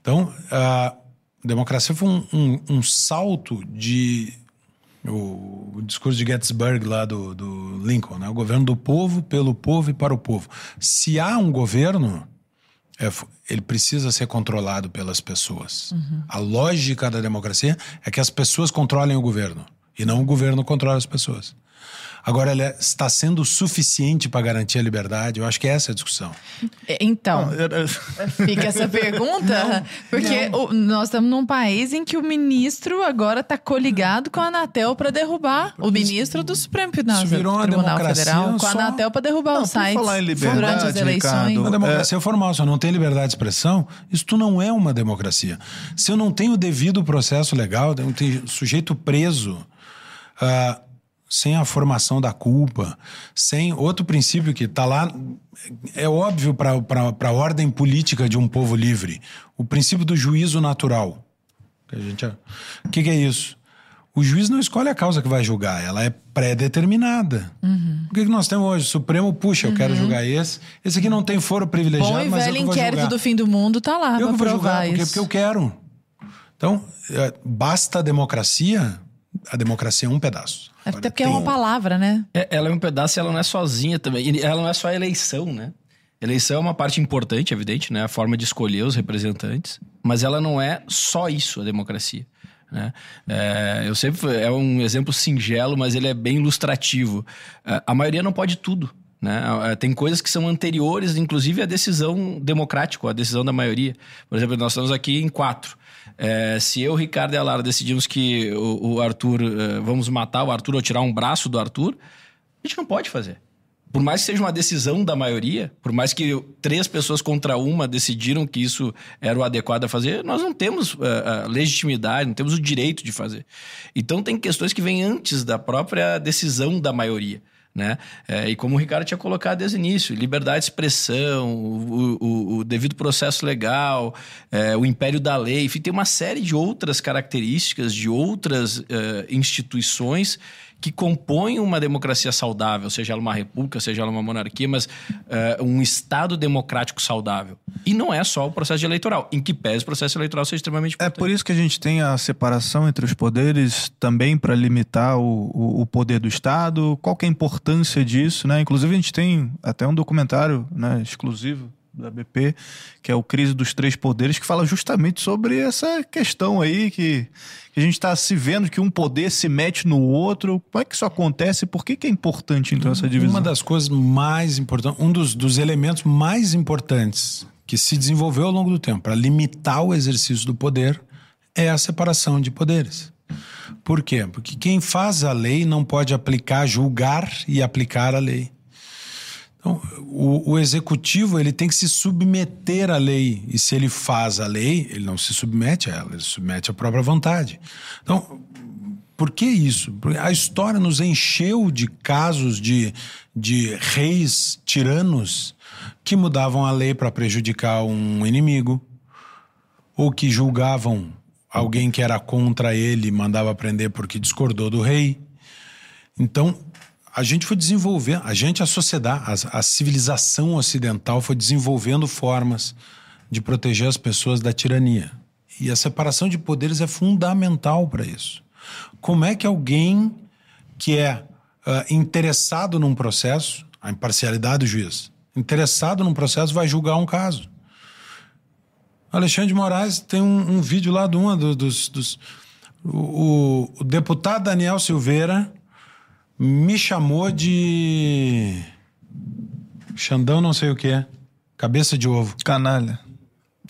Então, uh, democracia foi um, um, um salto de. O, o, discurso de Gettysburg lá do, do Lincoln, né? o governo do povo, pelo povo e para o povo. Se há um governo, é, ele precisa ser controlado pelas pessoas. Uhum. A lógica da democracia é que as pessoas controlem o governo e não o governo controla as pessoas. Agora, ela está sendo suficiente para garantir a liberdade? Eu acho que é essa a discussão. É, então, fica essa pergunta, não, porque não. O, nós estamos num país em que o ministro agora está coligado com a Anatel para derrubar o ministro do Supremo Tribunal, Tribunal Federal, com a Anatel para derrubar não, o site durante as eleições. Ricardo, uma democracia é... formal, se eu não tenho liberdade de expressão, isto não é uma democracia. Se eu não tenho o devido processo legal, eu tenho sujeito preso. Uh, sem a formação da culpa, sem outro princípio que está lá, é óbvio para a ordem política de um povo livre, o princípio do juízo natural. Que a gente, o que, que, é isso? O juiz não escolhe a causa que vai julgar, ela é pré-determinada. Uhum. O que, que nós temos hoje? O Supremo, puxa, eu uhum. quero julgar esse. Esse aqui não tem foro privilegiado, Bom e mas velho eu inquérito julgar. do fim do mundo tá lá eu vou julgar, porque, porque eu quero. Então, é, basta a democracia a democracia é um pedaço. Agora, Até porque é uma palavra, né? É, ela é um pedaço e ela não é sozinha também. Ela não é só a eleição, né? Eleição é uma parte importante, evidente, né? A forma de escolher os representantes. Mas ela não é só isso, a democracia. Né? É, eu sempre é um exemplo singelo, mas ele é bem ilustrativo. É, a maioria não pode tudo Né? Eh, tem coisas que são anteriores, inclusive, à decisão democrática, à decisão da maioria. Por exemplo, nós estamos aqui em quatro. É, se eu, Ricardo e a Lara decidimos que o, o Arthur, é, vamos matar o Arthur ou tirar um braço do Arthur, a gente não pode fazer. Por mais que seja uma decisão da maioria, por mais que três pessoas contra uma decidiram que isso era o adequado a fazer, nós não temos uh, legitimidade, não temos o direito de fazer. Então, tem questões que vêm antes da própria decisão da maioria. Né? É, e como o Ricardo tinha colocado desde o início, liberdade de expressão, o, o, o devido processo legal, é, o império da lei, enfim, tem uma série de outras características de outras uh, instituições que compõem uma democracia saudável, seja ela uma república, seja ela uma monarquia, mas uh, um Estado democrático saudável. E não é só o processo eleitoral, em que pese o processo eleitoral seja extremamente importante. É por isso que a gente tem a separação entre os poderes também para limitar o, o, o, poder do Estado. Qual que é a importância disso? Né? Inclusive, a gente tem até um documentário né, exclusivo da BP, que é o Crise dos Três Poderes, que fala justamente sobre essa questão aí que, que a gente está se vendo que um poder se mete no outro. Como é que isso acontece? Por que, que é importante, então, essa divisão? Uma das coisas mais importantes, um dos, dos elementos mais importantes que se desenvolveu ao longo do tempo para limitar o exercício do poder é a separação de poderes. Por quê? Porque quem faz a lei não pode aplicar, julgar e aplicar a lei. Então, o, o, executivo ele tem que se submeter à lei. E se ele faz a lei, ele não se submete a ela, ele se submete à própria vontade. Então, por que isso? Porque a história nos encheu de casos de, de reis tiranos que mudavam a lei para prejudicar um inimigo, ou que julgavam alguém que era contra ele e mandava prender porque discordou do rei. Então, a gente foi desenvolvendo, a gente, a sociedade, a, a, civilização ocidental foi desenvolvendo formas de proteger as pessoas da tirania. E a separação de poderes é fundamental para isso. Como é que alguém que é uh, interessado num processo, a imparcialidade do juiz, interessado num processo, vai julgar um caso? Alexandre de Moraes tem um, um vídeo lá de uma dos. dos o, o, o deputado Daniel Silveira me chamou de. Xandão, não sei o que é. Cabeça de ovo. Canalha.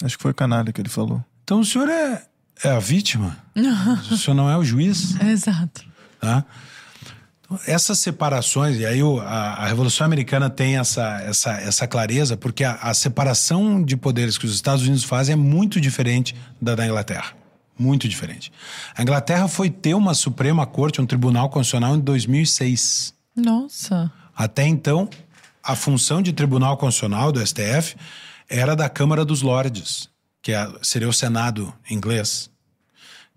Acho que foi canalha que ele falou. Então o senhor é, é a vítima? o senhor não é o juiz? Exato. Tá? Então, essas separações, e aí o, a, a, Revolução Americana tem essa, essa, essa clareza, porque a, a separação de poderes que os Estados Unidos fazem é muito diferente da da Inglaterra. Muito diferente. A Inglaterra foi ter uma Suprema Corte, um Tribunal Constitucional em 2006. Nossa. Até então, a função de Tribunal Constitucional do STF era da Câmara dos Lordes, que é, seria o Senado inglês,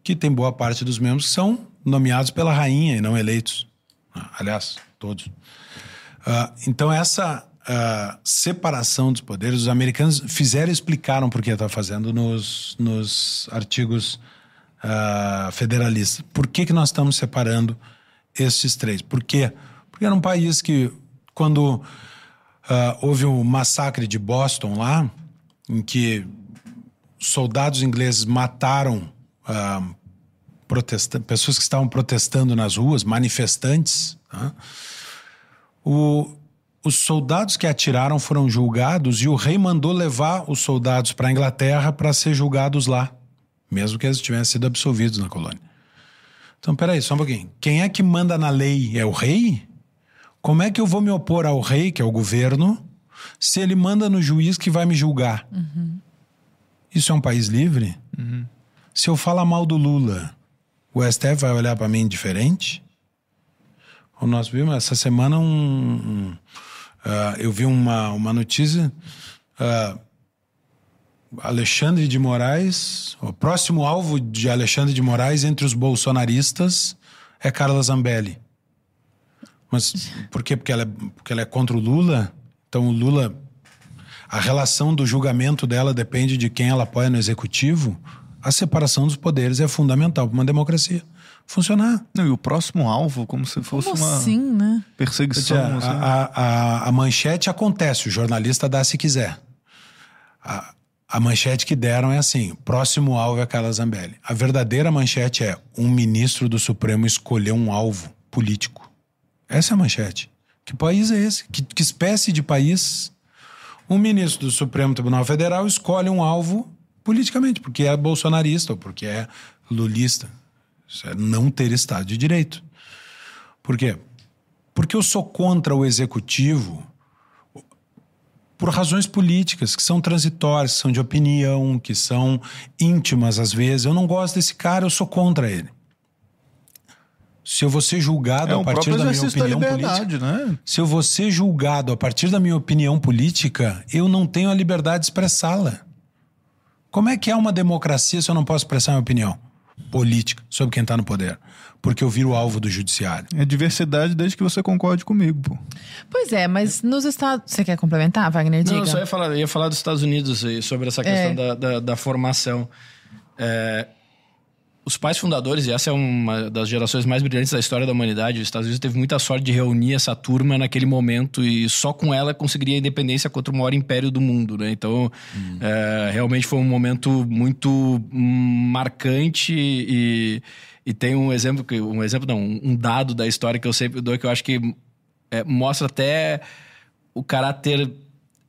que tem boa parte dos membros que são nomeados pela rainha e não eleitos. Ah, aliás, todos. Uh, então, essa uh, separação dos poderes, os americanos fizeram e explicaram por que está fazendo nos, nos artigos uh, federalistas. Por que, que nós estamos separando esses três? Por quê? Porque era um país que, quando uh, houve o um massacre de Boston lá, em que soldados ingleses mataram uh, pessoas que estavam protestando nas ruas, manifestantes, uh, o, os soldados que atiraram foram julgados e o rei mandou levar os soldados para a Inglaterra para ser julgados lá, mesmo que eles tivessem sido absolvidos na colônia. Então, peraí, só um pouquinho. Quem é que manda na lei? É o rei? Como é que eu vou me opor ao rei, que é o governo, se ele manda no juiz que vai me julgar? Uhum. Isso é um país livre? Uhum. Se eu falar mal do Lula, o STF vai olhar para mim diferente? Nós vimos essa semana um, um Uh, eu vi uma, uma notícia. Uh, Alexandre de Moraes, o próximo alvo de Alexandre de Moraes entre os bolsonaristas é Carla Zambelli. Mas por quê? Porque ela, é, porque ela é contra o Lula? Então o Lula. A relação do julgamento dela depende de quem ela apoia no executivo. A separação dos poderes é fundamental para uma democracia funcionar. Não, e o próximo alvo, como se fosse como uma assim, né? perseguição. A, assim. a, a, a, manchete acontece, o jornalista dá se quiser. A, a manchete que deram é assim: próximo alvo é Carla Zambelli. A verdadeira manchete é: um ministro do Supremo escolheu um alvo político. Essa é a manchete. Que país é esse? Que, que espécie de país? Um ministro do Supremo Tribunal Federal escolhe um alvo politicamente, porque é bolsonarista ou porque é lulista. Isso é não ter Estado de Direito. Por quê? Porque eu sou contra o executivo por razões políticas que são transitórias, que são de opinião, que são íntimas às vezes. Eu não gosto desse cara, eu sou contra ele. Se eu vou ser julgado É a partir da minha da opinião liberdade, política, né? se eu vou ser julgado a partir da minha opinião política, eu não tenho a liberdade de expressá-la. Como é que é uma democracia se eu não posso expressar minha opinião política sobre quem está no poder? Porque eu viro alvo do judiciário. É diversidade desde que você concorde comigo, pô. Pois é, mas nos Estados. Você quer complementar, Wagner? Diga. Não, eu só ia falar, eu ia falar dos Estados Unidos sobre essa questão É. da, da, da formação. É, os pais fundadores, e essa é uma das gerações mais brilhantes da história da humanidade, os Estados Unidos teve muita sorte de reunir essa turma naquele momento e só com ela conseguiria a independência contra o maior império do mundo, né? Então, é, realmente foi um momento muito hum, marcante e, e tem um exemplo, que- um exemplo não, um dado da história que eu sempre dou que eu acho que é, mostra até o caráter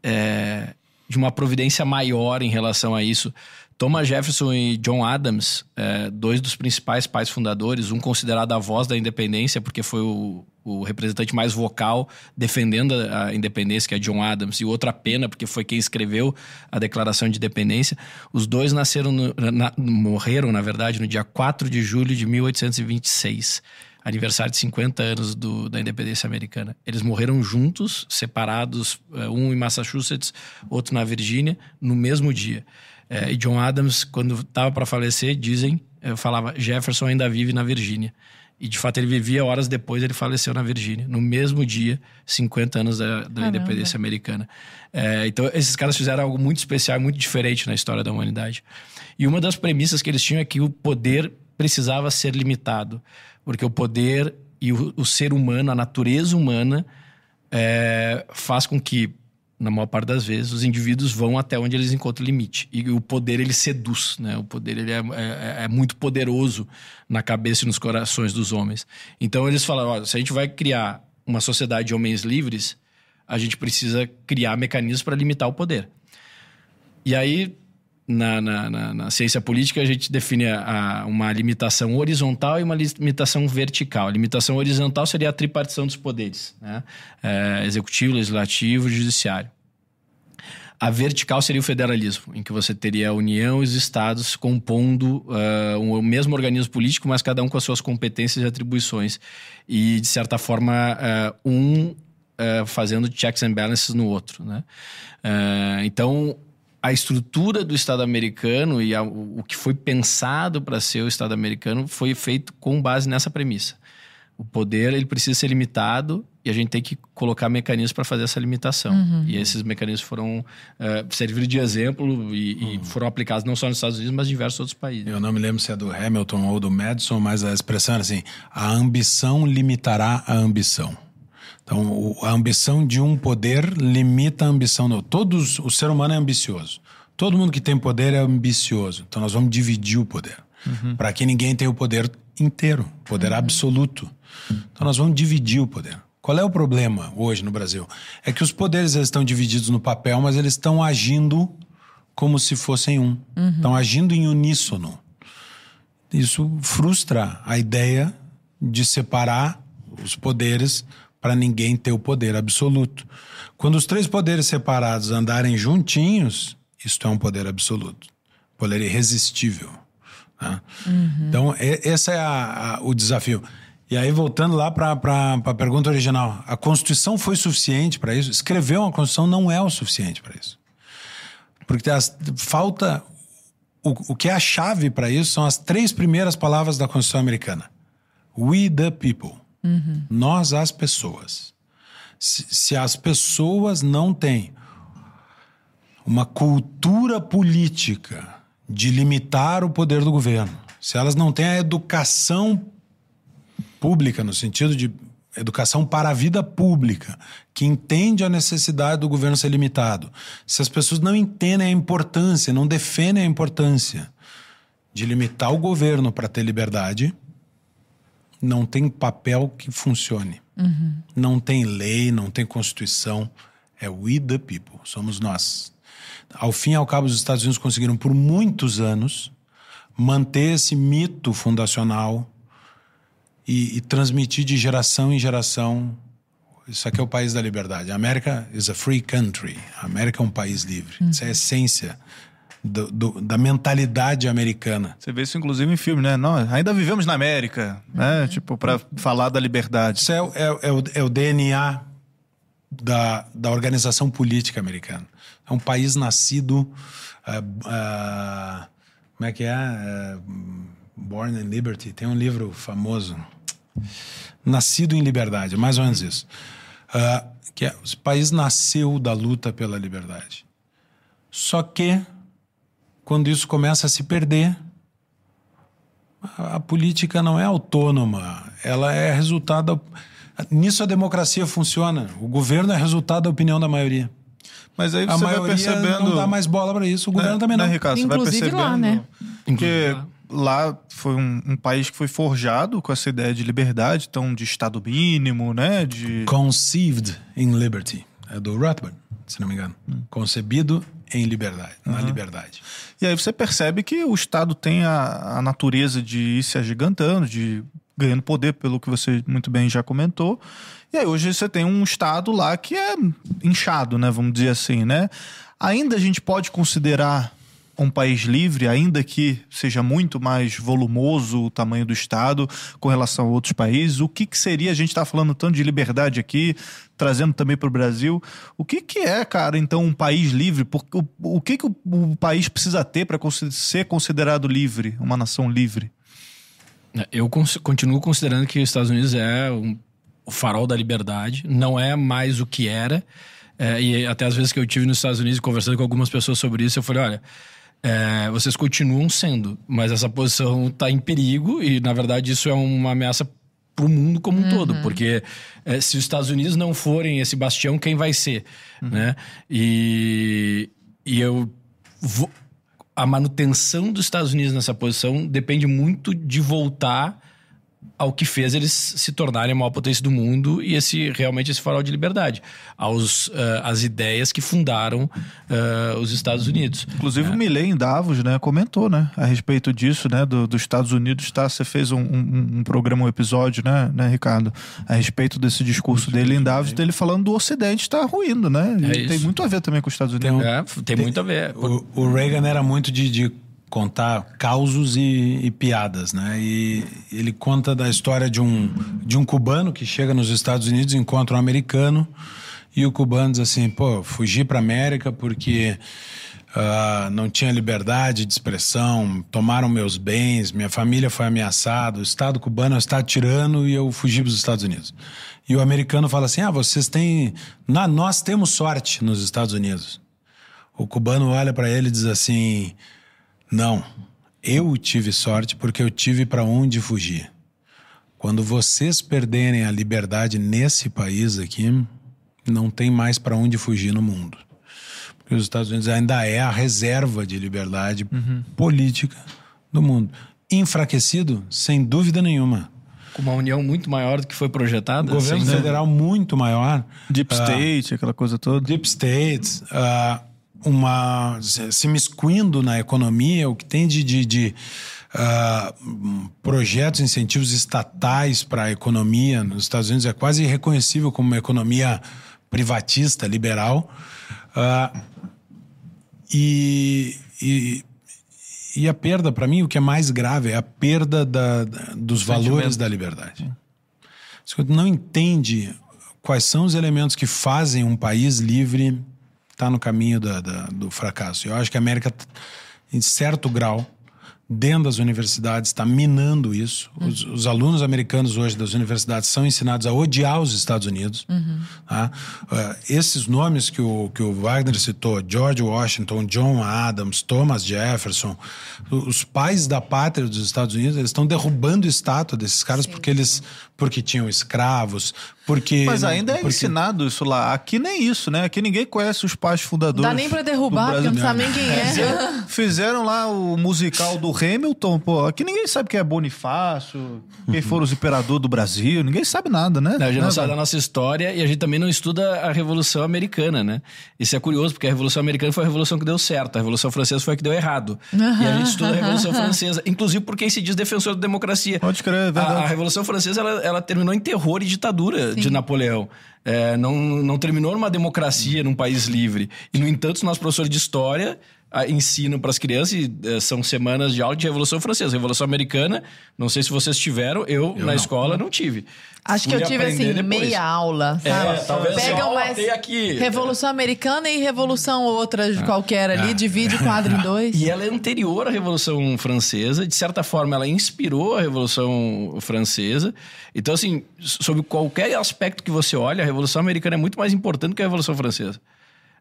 é, de uma providência maior em relação a isso. Thomas Jefferson e John Adams, é, dois dos principais pais fundadores, um considerado a voz da independência, porque foi o, o representante mais vocal defendendo a independência, que é John Adams, e o outro a pena, porque foi quem escreveu a Declaração de Independência. Os dois nasceram no- na- morreram, na verdade, no dia 4 de julho de 1826 aniversário de 50 anos do- da independência americana. Eles morreram juntos, separados, eh, um em Massachusetts, outro na Virgínia, no mesmo dia. Eh, e John Adams, quando estava para falecer, dizem, eh, falava Jefferson ainda vive na Virgínia. E de fato ele vivia horas depois, ele faleceu na Virgínia, no mesmo dia, 50 anos da, da independência americana. Eh, então esses caras fizeram algo muito especial, muito diferente na história da humanidade. E uma das premissas que eles tinham é que o poder precisava ser limitado, porque o poder e o, o ser humano, a natureza humana, é, faz com que, na maior parte das vezes, os indivíduos vão até onde eles encontram limite. E o poder, ele seduz, né? O poder, ele é, é- é muito poderoso na cabeça e nos corações dos homens. Então, eles falaram, olha, se a gente vai criar uma sociedade de homens livres, a gente precisa criar mecanismos para limitar o poder. E aí, na, na, na- na ciência política, a gente define a- a- uma limitação horizontal e uma limitação vertical. A limitação horizontal seria a tripartição dos poderes, né? É, executivo, legislativo judiciário. A vertical seria o federalismo, em que você teria a União e os estados compondo ah, o mesmo organismo político, mas cada um com as suas competências e atribuições. E, de certa forma, ah, um ah, fazendo checks and balances no outro. Né? Então, a estrutura do Estado americano e a- o que foi pensado para ser o Estado americano foi feito com base nessa premissa. O poder ele precisa ser limitado e a gente tem que colocar mecanismos para fazer essa limitação. E esses mecanismos foram eh, serviram de exemplo e, e foram aplicados não só nos Estados Unidos, mas em diversos outros países. Eu não me lembro se é do Hamilton ou do Madison, mas a expressão era assim: a ambição limitará a ambição. Então, a ambição de um poder limita a ambição do Todos, o ser humano é ambicioso. Todo mundo que tem poder é ambicioso. Então, nós vamos dividir o poder. Para que ninguém tenha o poder inteiro, poder absoluto. Então, nós vamos dividir o poder. Qual é o problema hoje no Brasil? É que os poderes eles estão divididos no papel, mas eles estão agindo como se fossem um. Estão agindo em uníssono. Isso frustra a ideia de separar os poderes para ninguém ter o poder absoluto. Quando os três poderes separados andarem juntinhos, isto é um poder absoluto, poder irresistível. né? Então, e- esse é a- a- o desafio. E aí, voltando lá para a pergunta original, a Constituição foi suficiente para isso? Escrever uma Constituição não é o suficiente para isso. Porque as- falta. O, o que é a chave para isso são as três primeiras palavras da Constituição americana: We the people. Nós, as pessoas. Se, se as pessoas não têm uma cultura política de limitar o poder do governo, se elas não têm a educação pública, no sentido de educação para a vida pública, que entende a necessidade do governo ser limitado. Se as pessoas não entendem a importância, não defendem a importância de limitar o governo para ter liberdade, não tem papel que funcione. Não tem lei, não tem constituição. É we the people, somos nós. Ao fim e ao cabo, os Estados Unidos conseguiram por muitos anos manter esse mito fundacional e, e transmitir de geração em geração. Isso aqui é o país da liberdade. A América is a free country. A América é um país livre. Isso é a essência do- do- da mentalidade americana. Você vê isso inclusive em filme, né? Nós ainda vivemos na América, né? Tipo, pra falar da liberdade. Isso é, o- é o- é o, é o DNA da, da organização política americana. É um país nascido. ah, ah, como é que é? Ah, Born in Liberty. Tem um livro famoso. Nascido em liberdade, é mais ou menos isso. Que é, o país nasceu da luta pela liberdade. Só que, quando isso começa a se perder, a, a política não é autônoma, ela é resultado. Nisso a democracia funciona. O governo é resultado da opinião da maioria. Mas aí A você vai maioria percebendo. não dá mais bola para isso, o governo né, também não. Né, Ricardo? Você vai Inclusive percebendo. lá, né? Porque lá foi um, um país que foi forjado com essa ideia de liberdade, então de Estado mínimo, né? De. Conceived in Liberty. É do Rothbard, se não me engano. Concebido em liberdade, na liberdade. E aí você percebe que o Estado tem a, a natureza de ir se agigantando, de ganhando poder, pelo que você muito bem já comentou. E aí hoje você tem um Estado lá que é inchado, né? Vamos dizer assim, né? Ainda a gente pode considerar um país livre, ainda que seja muito mais volumoso o tamanho do Estado com relação a outros países. O que, que seria, a gente está falando tanto de liberdade aqui, trazendo também para o Brasil. O que, que é, cara, então, um país livre? Por- O, o que, que o, país precisa ter para ser considerado livre, uma nação livre? Eu cons- continuo considerando que os Estados Unidos é um- o farol da liberdade, não é mais o que era. É, e até às vezes que eu tive nos Estados Unidos conversando com algumas pessoas sobre isso, eu falei: olha, é, vocês continuam sendo, mas essa posição está em perigo e na verdade isso é uma ameaça para o mundo como um todo, porque é, se os Estados Unidos não forem esse bastião, quem vai ser, né? E, e eu vou, a manutenção dos Estados Unidos nessa posição depende muito de voltar ao que fez eles se tornarem a maior potência do mundo e esse realmente esse farol de liberdade, aos eh, as ideias que fundaram eh, os Estados Unidos. Inclusive o Milley em Davos, né, comentou, né, a respeito disso, né, do- dos Estados Unidos, tá? Você fez um, um- um programa, um episódio, né, né, Ricardo, a respeito desse discurso dele em Davos, dele falando do Ocidente está ruindo, né? É E tem muito a ver também com os Estados Unidos. Tem um- É, tem muito a ver. O, o Reagan era muito de, de contar causos e, e piadas, né? E ele conta da história de um, de um cubano que chega nos Estados Unidos, encontra um americano e o cubano diz assim: pô, fugi para América porque ah, não tinha liberdade de expressão, tomaram meus bens, minha família foi ameaçada, o Estado cubano é um Estado tirano e eu fugi para os Estados Unidos. E o americano fala assim: ah, vocês têm. Na, nós temos sorte nos Estados Unidos. O cubano olha para ele e diz assim: Não, eu tive sorte porque eu tive para onde fugir. Quando vocês perderem a liberdade nesse país aqui, não tem mais para onde fugir no mundo. Porque os Estados Unidos ainda é a reserva de liberdade política do mundo. Enfraquecido, sem dúvida nenhuma. Com uma união muito maior do que foi projetada. Governo assim, né? federal muito maior. Deep Ah, State, aquela coisa toda. deep states, ah, uma se miscuindo na economia, o que tem de, de, de, hum, projetos, incentivos estatais para a economia nos Estados Unidos é quase irreconhecível como uma economia privatista, liberal. Ah, e, e, e a perda, para mim, o que é mais grave é a perda da- da- dos valores da liberdade. Você não entende quais são os elementos que fazem um país livre estar no caminho da- da- do fracasso. Eu acho que a América, em certo grau, dentro das universidades, está minando isso. Os, os alunos americanos hoje das universidades são ensinados a odiar os Estados Unidos. tá? Ah, esses nomes que o, que o Wagner citou, George Washington, John Adams, Thomas Jefferson, os pais da pátria dos Estados Unidos, eles estão derrubando estátua desses caras porque eles porque tinham escravos, Porque, Mas ainda é porque- ensinado isso lá. Aqui nem isso, né? Aqui ninguém conhece os pais fundadores. Dá nem pra derrubar, porque não sabe nem quem é. Fizeram, fizeram lá o musical do Hamilton, pô. Aqui ninguém sabe quem é Bonifácio, quem foram os imperadores do Brasil. Ninguém sabe nada, né? Não, a gente não sabe da nossa história e a gente também não estuda a Revolução Americana, né? Isso é curioso, porque a Revolução Americana foi a revolução que deu certo, a Revolução Francesa foi a que deu errado. E a gente estuda a Revolução Francesa, inclusive porque quem se diz defensor da democracia. Pode crer, é A, verdade. a Revolução Francesa ela, ela terminou em terror e ditadura de Napoleão. É, não, não terminou numa democracia, num país livre. E, no entanto, os nossos professores de história ah, ensinam para as crianças, e eh, são semanas de aula de Revolução Francesa. Revolução Americana, não sei se vocês tiveram, eu, na não. escola não tive. Acho que Fui eu tive assim, depois. meia aula, É, sabe? talvez assim, Pegam mais tem aqui. Revolução Americana e Revolução outra qualquer ali, divide o quadro em dois. E ela é anterior à Revolução Francesa, de certa forma ela inspirou a Revolução Francesa. Então, assim, sobre qualquer aspecto que você olha, a Revolução Americana é muito mais importante que a Revolução Francesa.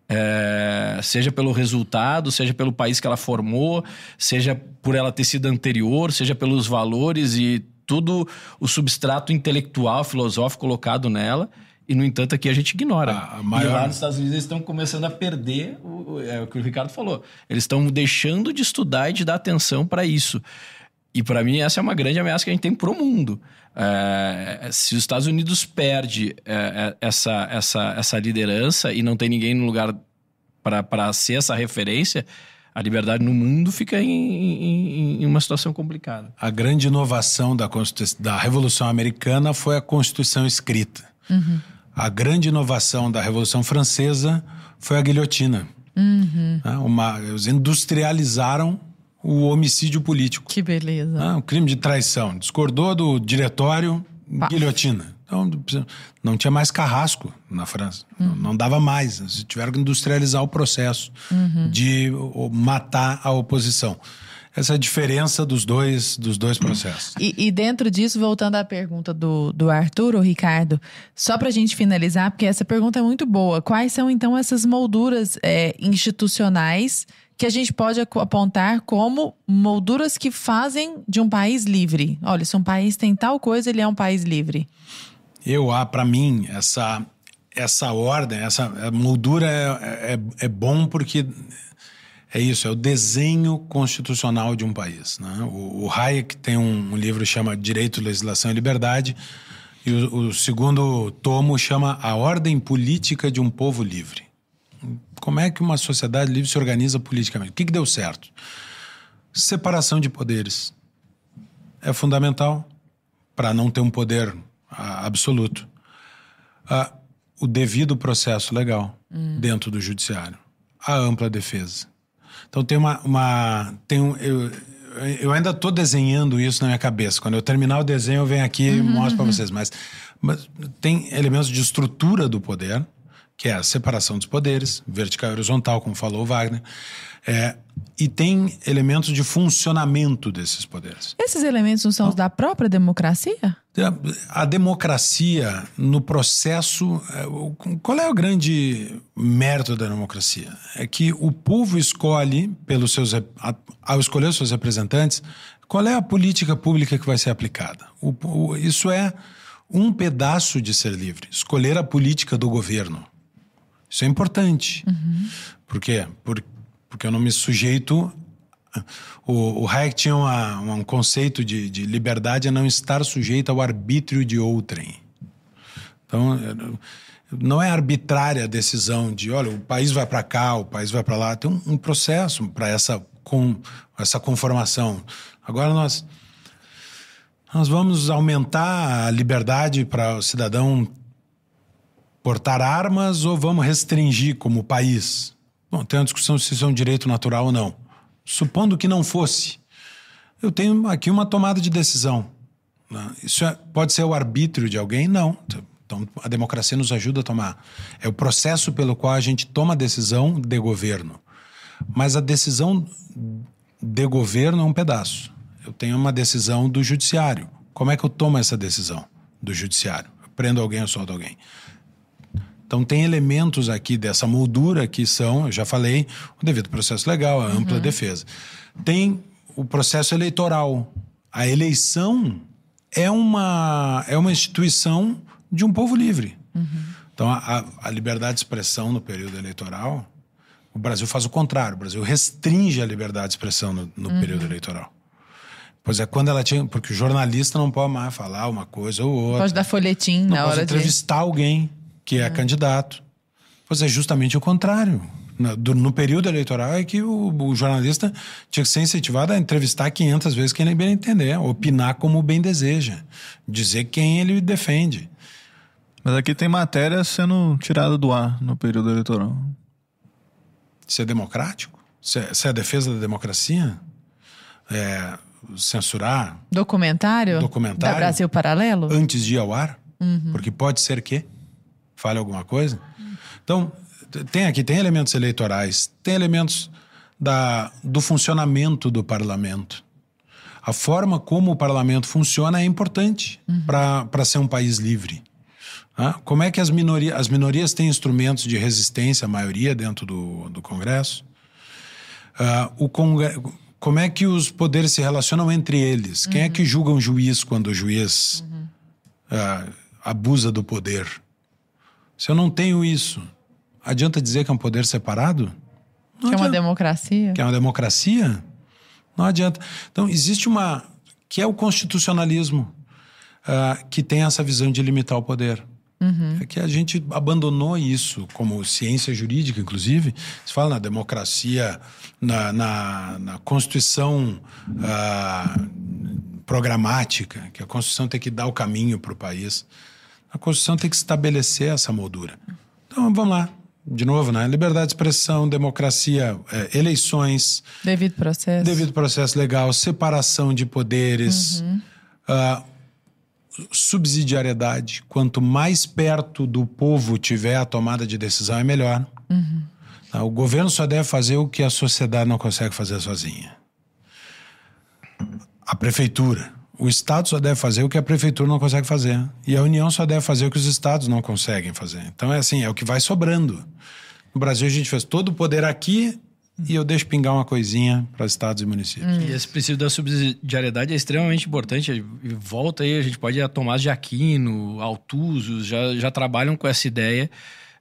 É, seja pelo resultado, seja pelo país que ela formou, seja por ela ter sido anterior, seja pelos valores e tudo o substrato intelectual, filosófico colocado nela. E, no entanto, aqui a gente ignora. A- maior- E lá nos Estados Unidos eles estão começando a perder o, o- é o que o Ricardo falou. Eles estão deixando de estudar e de dar atenção para isso. E para mim essa é uma grande ameaça que a gente tem pro mundo. É, se os Estados Unidos perde é, é, essa, essa, essa liderança e não tem ninguém no lugar para ser essa referência, a liberdade no mundo fica em, em- em uma situação complicada. A grande inovação da, da Revolução Americana foi a Constituição escrita. A grande inovação da Revolução Francesa foi a guilhotina. Né? Uma- eles industrializaram o homicídio político. Que beleza. Um crime de traição. Discordou do diretório, Pá. guilhotina. Então, não tinha mais carrasco na França. Não- Não dava mais. Eles tiveram que industrializar o processo de o, matar a oposição. Essa é a diferença dos dois, dos dois processos. E, e dentro disso, voltando à pergunta do, do Arthur, ou Ricardo, só para a gente finalizar, porque essa pergunta é muito boa. Quais são, então, essas molduras é, institucionais que a gente pode apontar como molduras que fazem de um país livre? Olha, se um país tem tal coisa, ele é um país livre. Eu, ah, para mim, essa, essa ordem, essa moldura é, é, é bom porque é isso, é o desenho constitucional de um país. Né? O, o Hayek tem um, um livro que chama Direito, Legislação e Liberdade, e o, o segundo tomo chama A Ordem Política de um Povo Livre. Como é que uma sociedade livre se organiza politicamente? O que, que deu certo? Separação de poderes. É fundamental para não ter um poder ah, absoluto. Ah, o devido processo legal dentro do judiciário. A ampla defesa. Então tem uma. uma tem um, eu, eu ainda estou desenhando isso na minha cabeça. Quando eu terminar o desenho, eu venho aqui e mostro para vocês. Mas, mas tem elementos de estrutura do poder, que é a separação dos poderes, vertical e horizontal, como falou Wagner. É, e tem elementos de funcionamento desses poderes. Esses elementos não são os da própria democracia? A democracia, no processo. é, Qual é o grande mérito da democracia? É que o povo escolhe, pelos seus, ao escolher os seus representantes, qual é a política pública que vai ser aplicada. O- o- isso é um pedaço de ser livre escolher a política do governo. Isso é importante. Por quê? Por- porque eu não me sujeito o, o Hayek tinha uma- um conceito de, de liberdade a não estar sujeito ao arbítrio de outrem. Então, não é arbitrária a decisão de, olha, o país vai para cá, o país vai para lá. Tem um, um processo para essa, com, essa conformação. Agora nós, nós vamos aumentar a liberdade para o cidadão portar armas ou vamos restringir como país? Bom, tem uma discussão se isso é um direito natural ou não. Supondo que não fosse, eu tenho aqui uma tomada de decisão. né? Isso é- pode ser o arbítrio de alguém? Não. Então, a democracia nos ajuda a tomar. É o processo pelo qual a gente toma a decisão de governo. Mas a decisão de governo é um pedaço. Eu tenho uma decisão do judiciário. Como é que eu tomo essa decisão do judiciário? Eu prendo alguém ou solto alguém? Então tem elementos aqui dessa moldura que são, eu já falei, o devido processo legal, a ampla defesa. Tem o processo eleitoral. A eleição é uma, é uma instituição de um povo livre. Então, a, a liberdade de expressão no período eleitoral, o Brasil faz o contrário. O Brasil restringe a liberdade de expressão no, no período eleitoral. Pois é, quando ela tinha. Porque o jornalista não pode mais falar uma coisa ou outra. Pode dar folhetim não na pode hora de. entrevistar alguém que é candidato. Pois é justamente o contrário. No, do- no período eleitoral é que o, o jornalista tinha que ser incentivado a entrevistar 500 vezes quem ele bem entender, opinar como bem deseja, dizer quem ele defende. Mas aqui tem matéria sendo tirada do ar no período eleitoral. Isso é democrático? Isso é, isso é a defesa da democracia? É, censurar Documentário? Documentário? Da Brasil Paralelo? antes de ir ao ar? Porque pode ser que fale alguma coisa. Então, tem aqui, tem elementos eleitorais, tem elementos da, do funcionamento do parlamento. A forma como o parlamento funciona é importante para ser um país livre. Ah, Como é que as minorias, as minorias têm instrumentos de resistência, a maioria dentro do, do Congresso? Ah, o congre... Como é que os poderes se relacionam entre eles? Quem é que julga um juiz quando o juiz ah, abusa do poder? Se eu não tenho isso, adianta dizer que é um poder separado? Não Que é uma democracia? Que é uma democracia? Não adianta. Então, existe uma. que é o constitucionalismo, ah, que tem essa visão de limitar o poder. É que a gente abandonou isso como ciência jurídica, inclusive. Se fala na democracia, na, na, na Constituição ah, programática, que a Constituição tem que dar o caminho para o país. A Constituição tem que estabelecer essa moldura. Então, vamos lá. De novo, né? Liberdade de expressão, democracia, eh, eleições, Devido processo? devido processo legal, separação de poderes, ah, subsidiariedade. Quanto mais perto do povo tiver a tomada de decisão, é melhor. Tá? O governo só deve fazer o que a sociedade não consegue fazer sozinha. A prefeitura. O Estado só deve fazer o que a prefeitura não consegue fazer. E a União só deve fazer o que os Estados não conseguem fazer. Então é assim, é o que vai sobrando. No Brasil a gente fez todo o poder aqui e eu deixo pingar uma coisinha para estados e municípios. E esse princípio da subsidiariedade é extremamente importante. E Volta aí, a gente pode ir a Tomás de Aquino, Altuzos, já, já trabalham com essa ideia.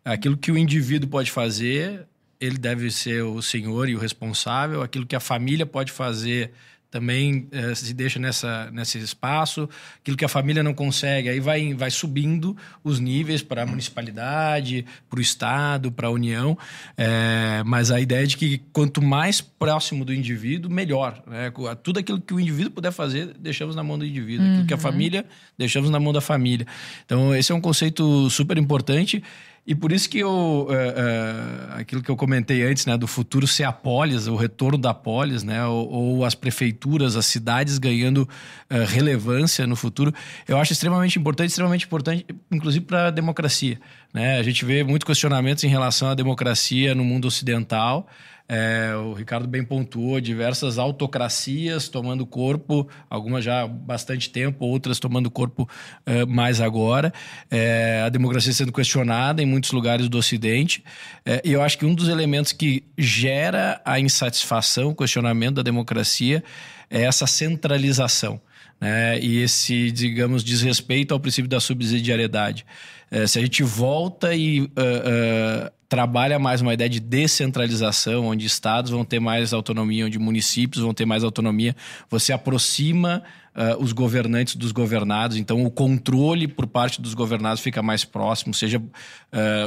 Aquilo que o indivíduo pode fazer, ele deve ser o senhor e o responsável. Aquilo que a família pode fazer também eh, se deixa nessa, nesse espaço. Aquilo que a família não consegue, aí vai, vai subindo os níveis para a municipalidade, para o Estado, para a União. Eh, mas a ideia é de que quanto mais próximo do indivíduo, melhor. Né? Tudo aquilo que o indivíduo puder fazer, deixamos na mão do indivíduo. Aquilo que a família, deixamos na mão da família. Então, esse é um conceito super importante. E por isso que eu, é, é, aquilo que eu comentei antes, né, do futuro ser a polis, o retorno da polis, né, ou, ou as prefeituras, as cidades ganhando é, relevância no futuro, eu acho extremamente importante, extremamente importante, inclusive para a democracia. Né? A gente vê muitos questionamentos em relação à democracia no mundo ocidental. É, o Ricardo bem pontuou diversas autocracias tomando corpo, algumas já há bastante tempo, outras tomando corpo é, mais agora. É, a democracia sendo questionada em muitos lugares do Ocidente. É, e eu acho que um dos elementos que gera a insatisfação, o questionamento da democracia, é essa centralização. Né? E esse, digamos, desrespeito ao princípio da subsidiariedade. É, se a gente volta e uh, uh, trabalha mais uma ideia de descentralização, onde estados vão ter mais autonomia, onde municípios vão ter mais autonomia, você aproxima uh, os governantes dos governados, então o controle por parte dos governados fica mais próximo, seja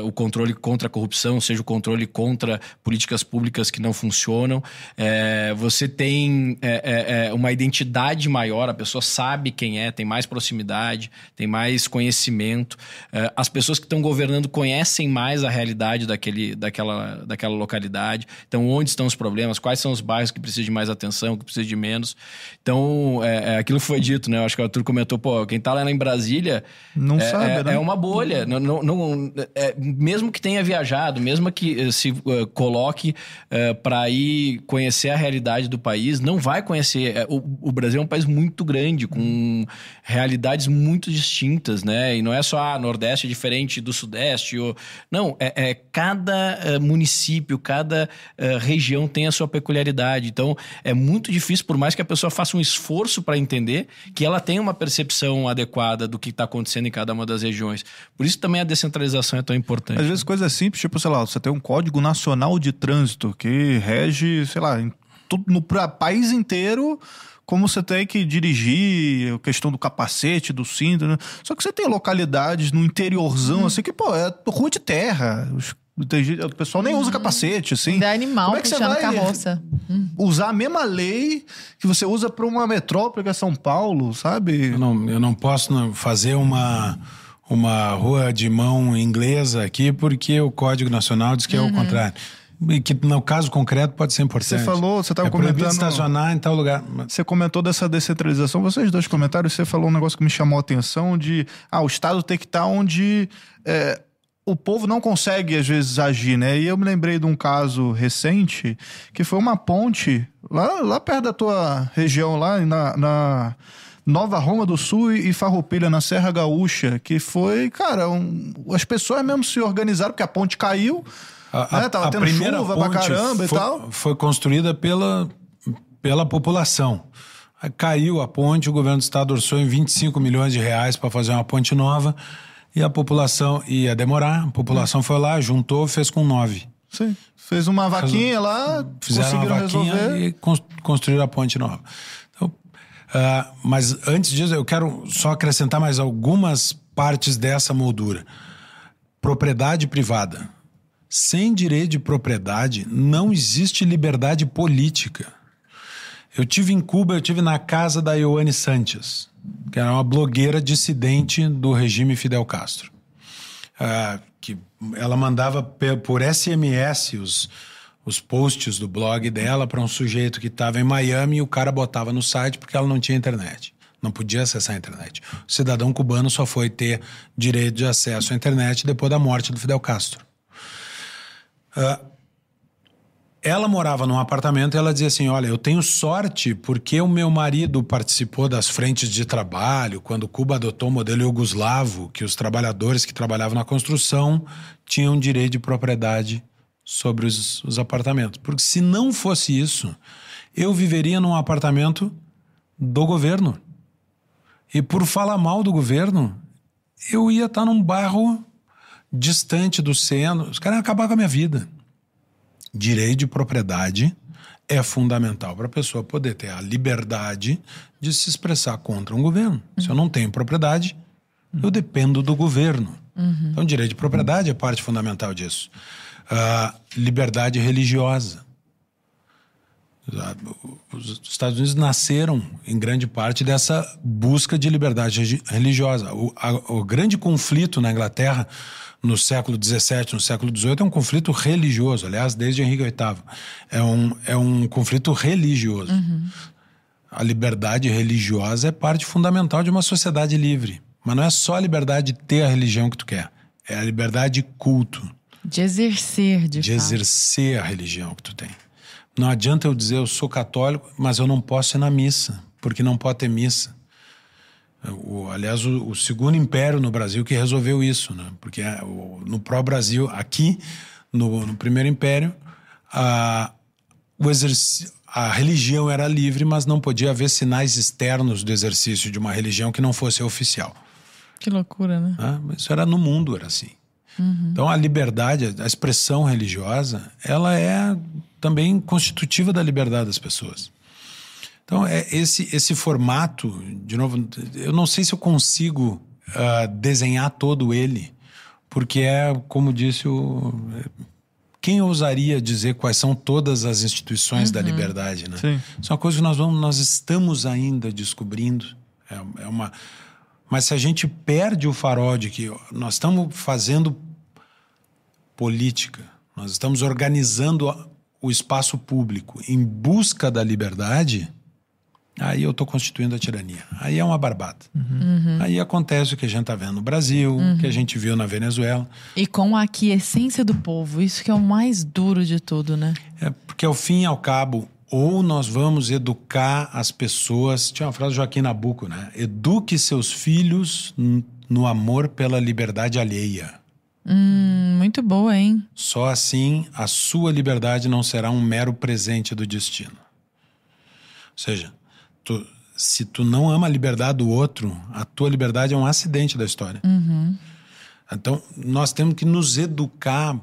o controle contra a corrupção, seja o controle contra políticas públicas que não funcionam. É, você tem é, é, uma identidade maior, a pessoa sabe quem é, tem mais proximidade, tem mais conhecimento. As pessoas que estão governando conhecem mais a realidade daquele, daquela, daquela localidade. Então, onde estão os problemas? Quais são os bairros que precisam de mais atenção, que precisam de menos? Então, é, é aquilo que foi dito, né? Eu acho que o Arthur comentou, pô, quem tá lá em Brasília Não é, sabe, é, né? é uma bolha. Não, não, não- é, mesmo que tenha viajado, mesmo que eh, se eh, coloque para ir conhecer a realidade do país, não vai conhecer. O, o Brasil é um país muito grande, com realidades muito distintas, né? E não é só ah, Nordeste é diferente do Sudeste. Ou... Não, é, é cada eh, município, cada eh, região tem a sua peculiaridade. Então, é muito difícil, por mais que a pessoa faça um esforço para entender entender que ela tem uma percepção adequada do que está acontecendo em cada uma das regiões. Por isso também a descentralização é tão importante. Às vezes coisas simples, tipo, sei lá, você tem um código nacional de trânsito que rege, sei lá, em tudo, no pra- país inteiro como você tem que dirigir, a questão do capacete, do cinto, né? Só que você tem localidades no interiorzão, assim, que, pô, é rua de terra. Os- o pessoal nem usa capacete, assim. É animal Como é que você vai- carroça. Usar a mesma lei que você usa para uma metrópole que é São Paulo, sabe? Eu não, eu não posso fazer uma, uma rua de mão inglesa aqui porque o Código Nacional diz que é o contrário. E que no caso concreto pode ser importante. Você falou, você estava é comentando- estacionar em tal lugar. Você comentou dessa descentralização, vocês dois comentários, você falou um negócio que me chamou a atenção de ah, o Estado tem que estar onde é, o povo não consegue, às vezes, agir, né? E eu me lembrei de um caso recente, que foi uma ponte lá, lá perto da tua região, lá na, na Nova Roma do Sul e Farroupilha, na Serra Gaúcha, que foi, cara, um- as pessoas mesmo se organizaram, porque a ponte caiu, né? Tava tendo chuva pra ponte caramba foi, e tal. Foi construída pela, pela população. Aí caiu a ponte, o governo do estado orçou em 25 milhões de reais para fazer uma ponte nova e a população ia demorar. A população foi lá, juntou, fez com nove. Sim. Fez uma vaquinha lá, Fizeram uma vaquinha resolver. e cons- construíram a ponte nova. Então, ah, mas antes disso, eu quero só acrescentar mais algumas partes dessa moldura. Propriedade privada. Sem direito de propriedade, não existe liberdade política. Eu tive em Cuba, eu tive na casa da Ioane Sanches, que era uma blogueira dissidente do regime Fidel Castro. Ah, que ela mandava por SMS os, os posts do blog dela para um sujeito que estava em Miami e o cara botava no site porque ela não tinha internet. Não podia acessar a internet. O cidadão cubano só foi ter direito de acesso à internet depois da morte do Fidel Castro. Ah, ela morava num apartamento e ela dizia assim: Olha, eu tenho sorte porque o meu marido participou das frentes de trabalho quando Cuba adotou o modelo iugoslavo, que os trabalhadores que trabalhavam na construção tinham direito de propriedade sobre os, os apartamentos. Porque se não fosse isso, eu viveria num apartamento do governo. E por falar mal do governo, eu ia estar num bairro distante do centro. Os caras iam acabar com a minha vida direito de propriedade é fundamental para a pessoa poder ter a liberdade de se expressar contra um governo. Se eu não tenho propriedade, eu dependo do governo. Então, direito de propriedade é parte fundamental disso. Ah, liberdade religiosa. Ah, Os Estados Unidos nasceram, em grande parte, dessa busca de liberdade religiosa. O, a- o grande conflito na Inglaterra no século XVII, no século XVIII, é um conflito religioso. Aliás, desde Henrique VIII. É um, é um conflito religioso. A liberdade religiosa é parte fundamental de uma sociedade livre. Mas não é só a liberdade de ter a religião que tu quer. É a liberdade de culto De exercer, de, de fato. exercer a religião que tu tem. Não adianta eu dizer eu sou católico, mas eu não posso ir na missa, porque não pode ter missa. O, aliás, o, o segundo império no Brasil que resolveu isso, né? Porque é, o- no pró-Brasil, aqui, no, no primeiro império, a, o a religião era livre, mas não podia haver sinais externos do exercício de uma religião que não fosse oficial. Que loucura, né? Mas Isso era no mundo, era assim. Então a liberdade, a expressão religiosa, ela é também constitutiva da liberdade das pessoas. Então é esse esse formato, de novo, eu não sei se eu consigo ah, desenhar todo ele, porque é como disse o quem ousaria dizer quais são todas as instituições da liberdade, né? Sim. Isso é uma coisa que nós vamos, nós estamos ainda descobrindo. É, é uma, mas se a gente perde o farol de que nós estamos fazendo política, nós estamos organizando o espaço público em busca da liberdade, aí eu estou constituindo a tirania. Aí é uma barbada. Aí acontece o que a gente está vendo no Brasil, o que a gente viu na Venezuela. E com a aquiescência do povo. Isso que é o mais duro de tudo, né? É porque ao fim e ao cabo, ou nós vamos educar as pessoas. Tinha uma frase do Joaquim Nabuco, né? Eduque seus filhos no amor pela liberdade alheia. Hum, muito boa, hein? Só assim a sua liberdade não será um mero presente do destino. Ou seja, tu se tu não ama a liberdade do outro, a tua liberdade é um acidente da história. Então, nós temos que nos educar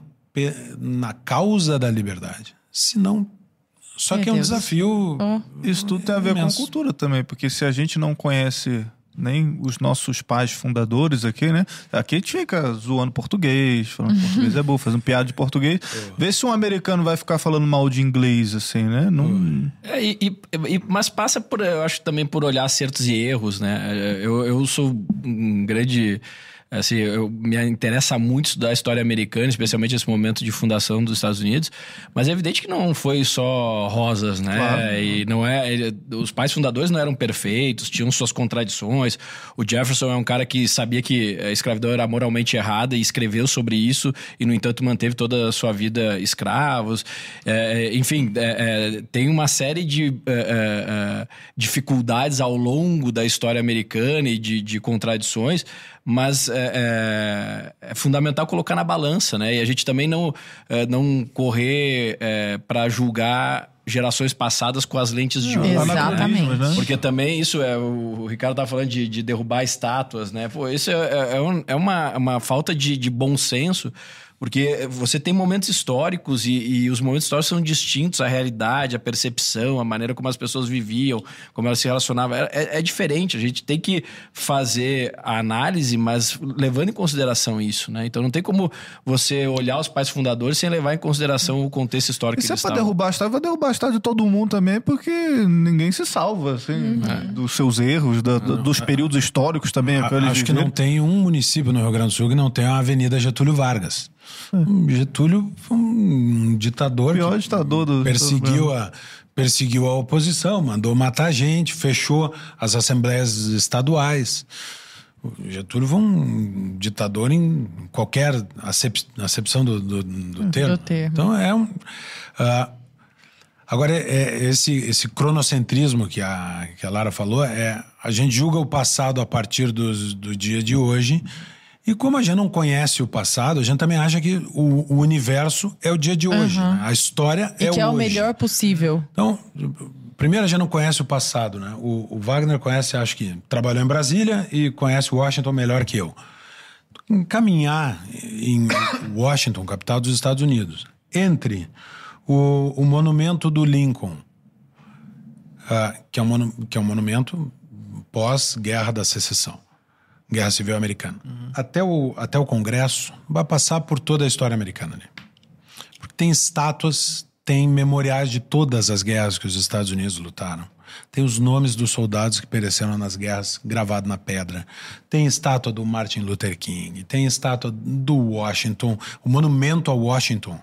na causa da liberdade. Senão, só Meu que é um Deus. desafio. Oh. Isso tudo tem a ver com Imenso. cultura também, porque se a gente não conhece nem os nossos pais fundadores aqui, né? Aqui a gente fica zoando português, falando português é bom, fazendo piada de português. Vê se um americano vai ficar falando mal de inglês, assim, né? Não... É, e, e- e- mas passa por, eu acho também por olhar acertos e erros, né? Eu, eu sou um grande. Assim, eu, me interessa muito estudar a história americana, especialmente esse momento de fundação dos Estados Unidos. Mas é evidente que não foi só rosas, né? Claro. E não é. ele- os pais fundadores não eram perfeitos, tinham suas contradições. O Jefferson é um cara que sabia que a escravidão era moralmente errada e escreveu sobre isso, e, no entanto, manteve toda a sua vida escravos. É, é, enfim, é, é, tem uma série de é, é, dificuldades ao longo da história americana e de, de contradições, mas é, é, é fundamental colocar na balança, né? E a gente também não, é, não correr para julgar gerações passadas com as lentes de hoje. Exatamente. Anacronismos, né? Porque também isso é. O Ricardo tá falando de, de derrubar estátuas, né? Pô, isso é, é, é um- é uma, uma falta de, de bom senso. Porque você tem momentos históricos e, e os momentos históricos são distintos, a realidade, a percepção, a maneira como as pessoas viviam, como elas se relacionavam. É, é- é diferente. A gente tem que fazer a análise, mas levando em consideração isso, né? Então não tem como você olhar os pais fundadores sem levar em consideração o contexto histórico E que se é eles pra estavam. derrubar a estátua, vai derrubar a estátua de todo mundo também, porque ninguém se salva, assim, dos seus erros, da- da- dos períodos históricos também. A- pra eles Acho que não tem um município no Rio Grande do Sul que não tenha a Avenida Getúlio Vargas. Getúlio foi um ditador O pior ditador do- perseguiu a perseguiu a oposição, mandou matar gente, fechou as assembleias estaduais. O Getúlio foi um ditador em qualquer acep- acepção do, do, do termo. termo. Então é um. ah, Agora, é, é esse, esse cronocentrismo que a, que a Lara falou, é a gente julga o passado a partir dos, do dia de hoje. E como a gente não conhece o passado, a gente também acha que o, o universo é o dia de hoje. né? A história E é que o é o hoje. melhor possível. Então, primeiro a gente não conhece o passado, né? O, o Wagner conhece, acho que trabalhou em Brasília e conhece Washington melhor que eu. Caminhar em Washington, capital dos Estados Unidos, entre o, o monumento do Lincoln, ah, que, é um que é um monumento pós-guerra da secessão, guerra civil americana, até, o, até o Congresso, vai passar por toda a história americana ali. Porque tem estátuas, tem memoriais de todas as guerras que os Estados Unidos lutaram. Tem os nomes dos soldados que pereceram nas guerras gravado na pedra. Tem estátua do Martin Luther King. Tem estátua do Washington, o monumento a Washington,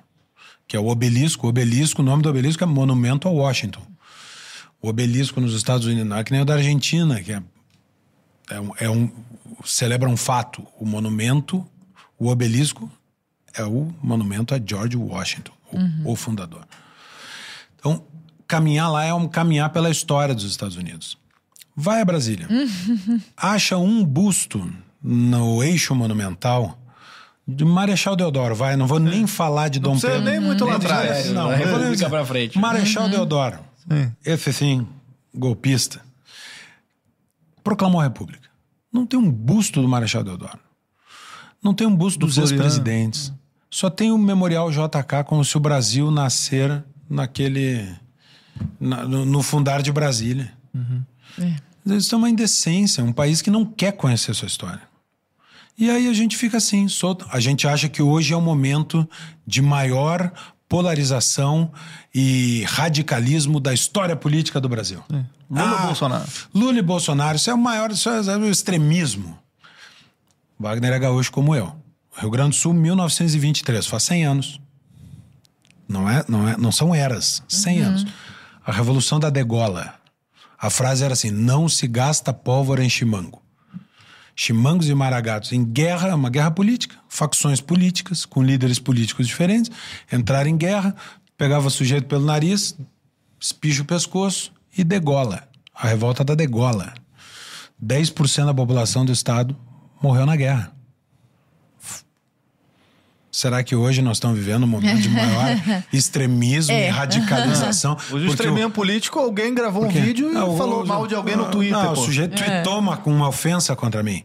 que é o obelisco. O obelisco, o nome do obelisco é Monumento a Washington. O obelisco nos Estados Unidos não é que nem o da Argentina, que é, é, um, é um- celebra um fato. O monumento, o obelisco é o monumento a George Washington, o, o fundador. Então, caminhar lá é um caminhar pela história dos Estados Unidos. Vai a Brasília. Acha um busto no eixo monumental de Marechal Deodoro. Vai, não vou nem falar de Dom precisa Pedro. nem muito lá atrás. Não, eu vou nem dizer. pra frente. Marechal Deodoro. Esse sim, golpista. Proclamou a República. Não tem um busto do Marechal Deodoro. Não tem um busto dos Floriano. ex-presidentes. Só tem o Memorial JK como se o Brasil nascer naquele. na- no, no fundar de Brasília. É. Isso é uma indecência, um país que não quer conhecer sua história. E aí a gente fica assim, solto. A gente acha que hoje é o momento de maior polarização e radicalismo da história política do Brasil. Lula Ah, Bolsonaro. Lula e Bolsonaro, isso é o maior, isso é o extremismo. Wagner é gaúcho como eu. Rio Grande do Sul, 1923, faz 100 anos. Não, é, não, é, não são eras, 100 anos. A Revolução da Degola. A frase era assim: não se gasta pólvora em chimango. Chimangos e maragatos em guerra, uma guerra política, facções políticas, com líderes políticos diferentes, entraram em guerra, pegava o sujeito pelo nariz, espija o pescoço e degola. A revolta da degola. 10% da população do estado morreu na guerra. Será que hoje nós estamos vivendo um momento de maior extremismo É. e radicalização? Hoje, Porque o extremismo político, alguém gravou um vídeo e Não, falou o- mal de alguém no Twitter. Não, o sujeito tweetou uma, com uma ofensa contra mim.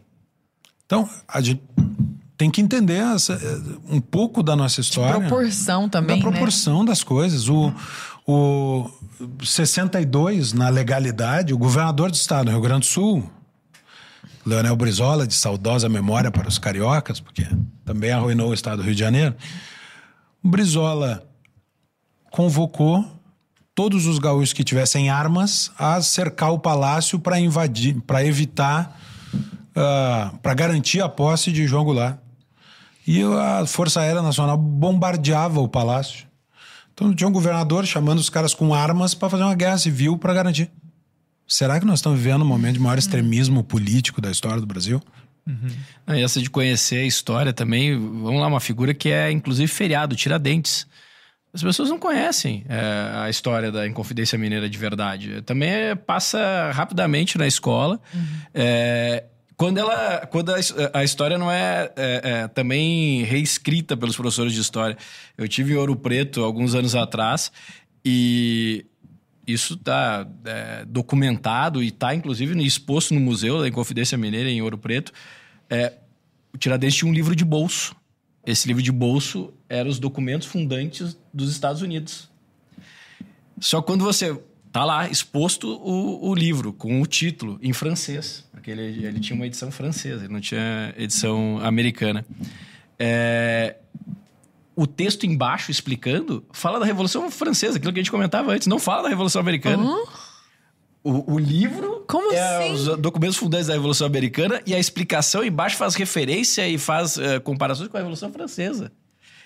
Então, a gente tem que entender essa- eh, um pouco da nossa história. Proporção também, da né? proporção das coisas. O, o 62, na legalidade, o governador do estado do Rio Grande do Sul, Leonel Brizola, de saudosa memória para os cariocas, porque também arruinou o estado do Rio de Janeiro, o Brizola convocou todos os gaúchos que tivessem armas a cercar o palácio para invadir, para evitar, para garantir a posse de João Goulart. E a Força Aérea Nacional bombardeava o palácio. Então tinha um governador chamando os caras com armas para fazer uma guerra civil para garantir. Será que nós estamos vivendo um momento de maior extremismo político da história do Brasil? Ah, E essa de conhecer a história também, vamos lá, uma figura que é inclusive feriado, Tiradentes. As pessoas não conhecem é, a história da Inconfidência Mineira de verdade. Também é, passa rapidamente na escola. É, quando ela, quando a, a história não é, é, é, também reescrita pelos professores de história. Eu tive em Ouro Preto alguns anos atrás e isso está documentado e está, inclusive, exposto no Museu da Inconfidência Mineira, em Ouro Preto. É, o Tiradentes tinha um livro de bolso. Esse livro de bolso era os documentos fundantes dos Estados Unidos. Só quando você tá lá exposto o, o livro com o título em francês, porque ele, ele tinha uma edição francesa, ele não tinha edição americana. É, o texto embaixo explicando fala da Revolução Francesa, aquilo que a gente comentava antes, não fala da Revolução Americana. O, o livro Como é assim? os documentos fundantes da Revolução Americana e a explicação embaixo faz referência e faz eh, comparações com a Revolução Francesa.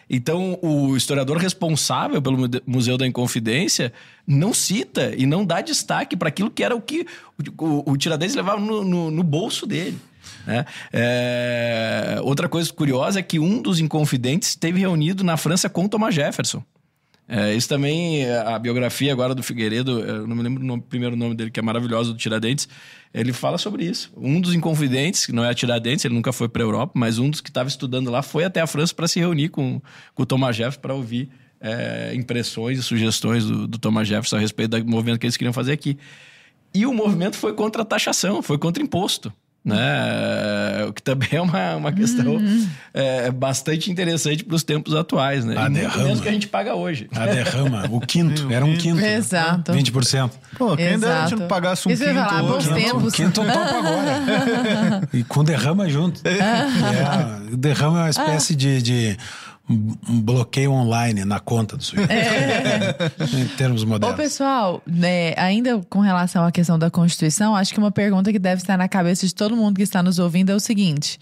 Então, o historiador responsável pelo Museu da Inconfidência não cita e não dá destaque para aquilo que era o que o, o, o Tiradentes levava no, no- no bolso dele. né? É, outra coisa curiosa é que um dos Inconfidentes esteve reunido na França com Thomas Jefferson. É, isso também, a biografia agora do Figueiredo, eu não me lembro o nome- primeiro nome dele, que é maravilhoso, do Tiradentes, ele fala sobre isso. Um dos inconfidentes, que não é Tiradentes, ele nunca foi para a Europa, mas um dos que estava estudando lá foi até a França para se reunir com, com o Thomas Jefferson para ouvir é, impressões e sugestões do, do Thomas Jefferson a respeito do movimento que eles queriam fazer aqui. E o movimento foi contra a taxação, foi contra imposto. Né? O que também é uma, uma questão é, bastante interessante para os tempos atuais, né? A E derrama. menos que a gente paga hoje. A derrama, o quinto, era um quinto. né? Exato. 20%. Pô, quem dera a gente Exato. não pagasse um Isso quinto falar, bons hoje. né? tempos. O quinto eu topo agora. e com derrama junto. É, o derrama é uma espécie de, de um bloqueio online na conta do sujeito. em termos Ô, modernos. pessoal, né, ainda com relação à questão da Constituição, acho que uma pergunta que deve estar na cabeça de todo mundo que está nos ouvindo é o seguinte.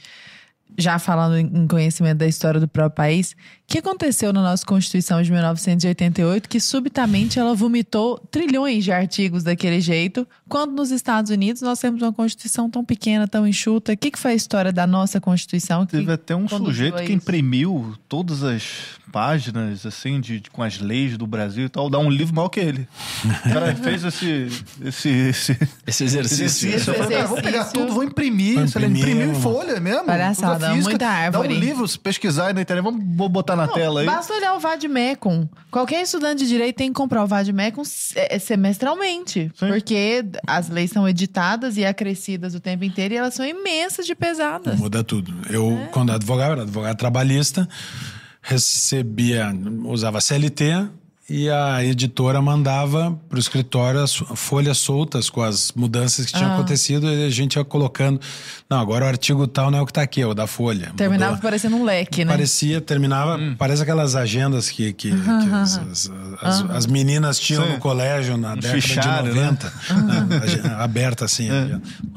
Já falando em conhecimento da história do próprio país, que aconteceu na nossa Constituição de 1988 que subitamente ela vomitou trilhões de artigos daquele jeito, quando nos Estados Unidos nós temos uma Constituição tão pequena, tão enxuta? O que, que foi a história da nossa Constituição? Que Teve até um sujeito que imprimiu todas as páginas, assim, de, de- com as leis do Brasil e tal, dá um livro maior que ele. O cara fez esse, esse, esse Esse exercício. exercício. Falei, cara, vou pegar tudo, vou imprimir. Vou imprimir, imprimir em folha mesmo. Palhaçada, muita árvore. Dá um livro, se pesquisar aí na internet, vamos vou botar na Não, tela aí. Basta olhar o Vademecum. Qualquer estudante de direito tem que comprar o Vademecum se- é, semestralmente. Sim. Porque as leis são editadas e acrescidas o tempo inteiro e elas são imensas de pesadas. Muda tudo. Eu, quando advogava, era advogado trabalhista, recebia, usava CLT e a editora mandava para o escritório as folhas soltas com as mudanças que tinham Ah. acontecido e a gente ia colocando. Não, agora o artigo tal não é o que está aqui, é o da folha. Terminava Mudou. parecendo um leque, né? Parecia, terminava, parece aquelas agendas que, que, que as, as- as- as meninas tinham Sim. no colégio na Um década fichário, de né? 90. né? Agen- Aberta assim.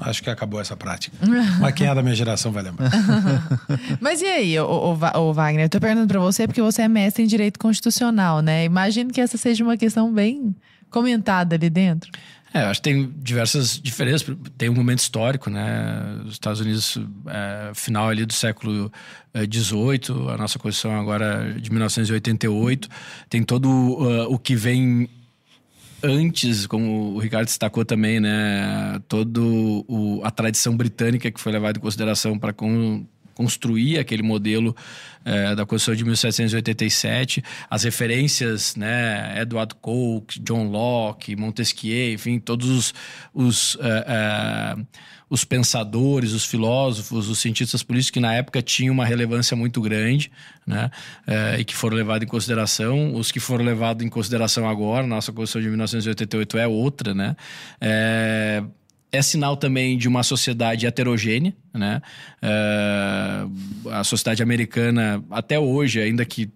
Acho que acabou essa prática. Mas quem é da minha geração vai lembrar. Mas e aí, ô, Va- ô, Wagner? Eu tô perguntando pra você porque você é mestre em direito constitucional, né? Imagino que essa seja uma questão bem comentada ali dentro. É, acho que tem diversas diferenças. Tem um momento histórico, né? Os Estados Unidos, é, final ali do século XVIII, a nossa Constituição agora é de 1988, tem todo uh, o que vem antes, como o Ricardo destacou também, né? Todo o, a tradição britânica que foi levada em consideração para construir aquele modelo é, da Constituição de 1787, as referências, né, Edward Coke, John Locke, Montesquieu, enfim, todos os, os, é, é, os pensadores, os filósofos, os cientistas políticos que na época tinham uma relevância muito grande, né, e que foram levados em consideração, os que foram levados em consideração agora, nossa Constituição de 1988 é outra, né, é, sinal também de uma sociedade heterogênea, né? Uh, a sociedade americana, até hoje, ainda que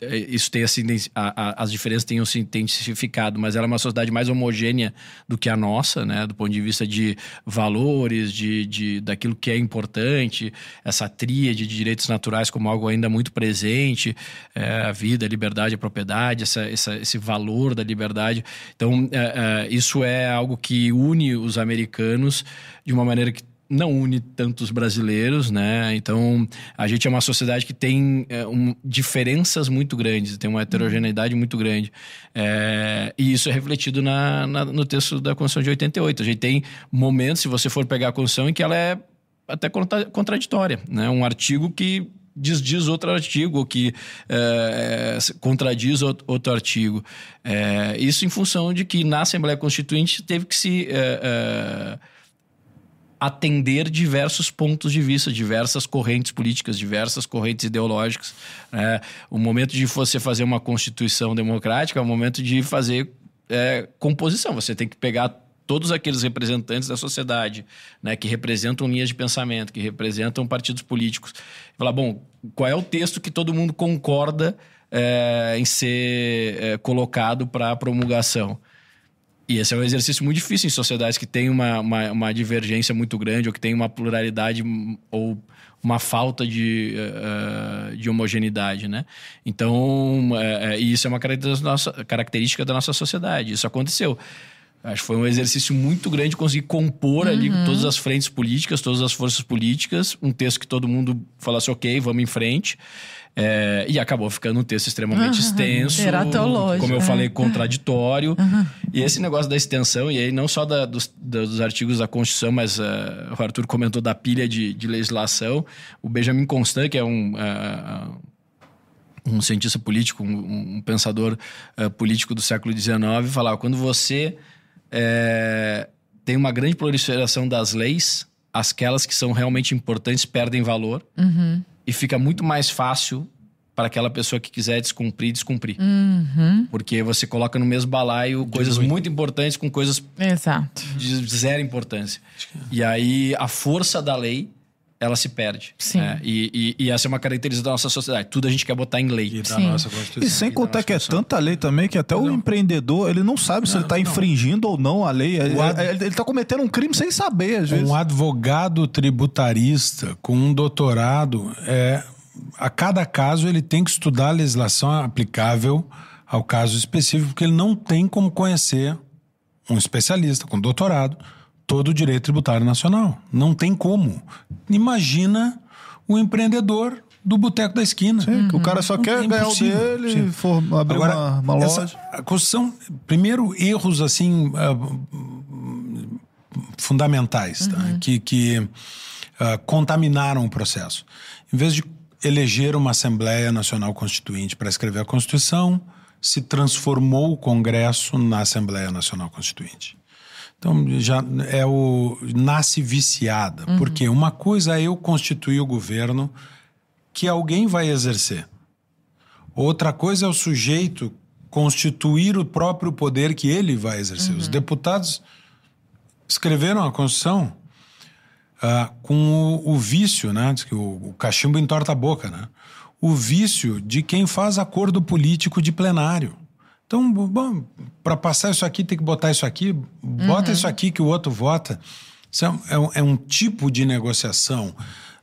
isso tenha se, a, a, as diferenças tenham se intensificado, mas ela é uma sociedade mais homogênea do que a nossa, né? Do ponto de vista de valores, de, de daquilo que é importante, essa tríade de direitos naturais como algo ainda muito presente, é, a vida, a liberdade, a propriedade, essa, essa, esse valor da liberdade. Então, é, é, isso é algo que une os americanos de uma maneira que não une tantos brasileiros, né? Então a gente é uma sociedade que tem é, um, diferenças muito grandes, tem uma heterogeneidade muito grande. É, e isso é refletido na, na, no texto da Constituição de 88. A gente tem momentos, se você for pegar a Constituição, em que ela é até contraditória, né? Um artigo que desdiz outro artigo, que é, contradiz outro artigo. É, isso em função de que na Assembleia Constituinte teve que se é, é atender diversos pontos de vista, diversas correntes políticas, diversas correntes ideológicas. É, o momento de você fazer uma constituição democrática é o momento de fazer é, composição. Você tem que pegar todos aqueles representantes da sociedade, né, que representam linhas de pensamento, que representam partidos políticos, falar, bom, qual é o texto que todo mundo concorda é, em ser é, colocado para promulgação? E esse é um exercício muito difícil em sociedades que têm uma, uma, uma divergência muito grande ou que tem uma pluralidade ou uma falta de, uh, de homogeneidade, né? Então, uh, isso é uma característica da, nossa, sociedade. Isso aconteceu. Acho que foi um exercício muito grande conseguir compor uhum. ali todas as frentes políticas, todas as forças políticas, um texto que todo mundo falasse, ok, vamos em frente. É, e acabou ficando um texto extremamente uhum, extenso. Como eu é. falei, contraditório. Uhum. E esse negócio da extensão, e aí não só da, dos, dos, artigos da Constituição, mas uh, o Arthur comentou da pilha de, de legislação. O Benjamin Constant, que é um. Uh, um cientista político, um, um pensador uh, político do século XIX, falava: quando você tem uma grande proliferação das leis, aquelas que são realmente importantes perdem valor. Uhum e fica muito mais fácil para aquela pessoa que quiser descumprir, descumprir. Uhum. Porque você coloca no mesmo balaio coisas muito. muito importantes com coisas Exato. de zero importância. E aí a força da lei ela se perde. Sim. Né? E, e, e, essa é uma característica da nossa sociedade. Tudo a gente quer botar em lei. E, da nossa Constituição. e sem contar que é tanta lei também que até não. o empreendedor ele não sabe se não, ele está infringindo ou não a lei. Ele, ad... ele está cometendo um crime sem saber, às vezes. Um advogado tributarista com um doutorado, é, a cada caso ele tem que estudar a legislação aplicável ao caso específico, porque ele não tem como conhecer um especialista com doutorado todo o direito tributário nacional. Não tem como. Imagina o empreendedor do boteco da esquina. Sim, uhum. O cara só quer é ganhar o dele, for abrir Agora, uma, uma loja. a Constituição, primeiro, erros assim uh, fundamentais tá? uhum. que, que uh, contaminaram o processo. Em vez de eleger uma Assembleia Nacional Constituinte para escrever a Constituição, se transformou o Congresso na Assembleia Nacional Constituinte. Então já é o nasce viciada, uhum. porque uma coisa é eu constituir o governo que alguém vai exercer. Outra coisa é o sujeito constituir o próprio poder que ele vai exercer. Uhum. Os deputados escreveram a Constituição uh, com o, o, vício, né? Diz que o, o cachimbo entorta a boca, né? O vício de quem faz acordo político de plenário. Então, bom, para passar isso aqui, tem que botar isso aqui, bota uhum. isso aqui que o outro vota. Isso é, é, um, é um tipo de negociação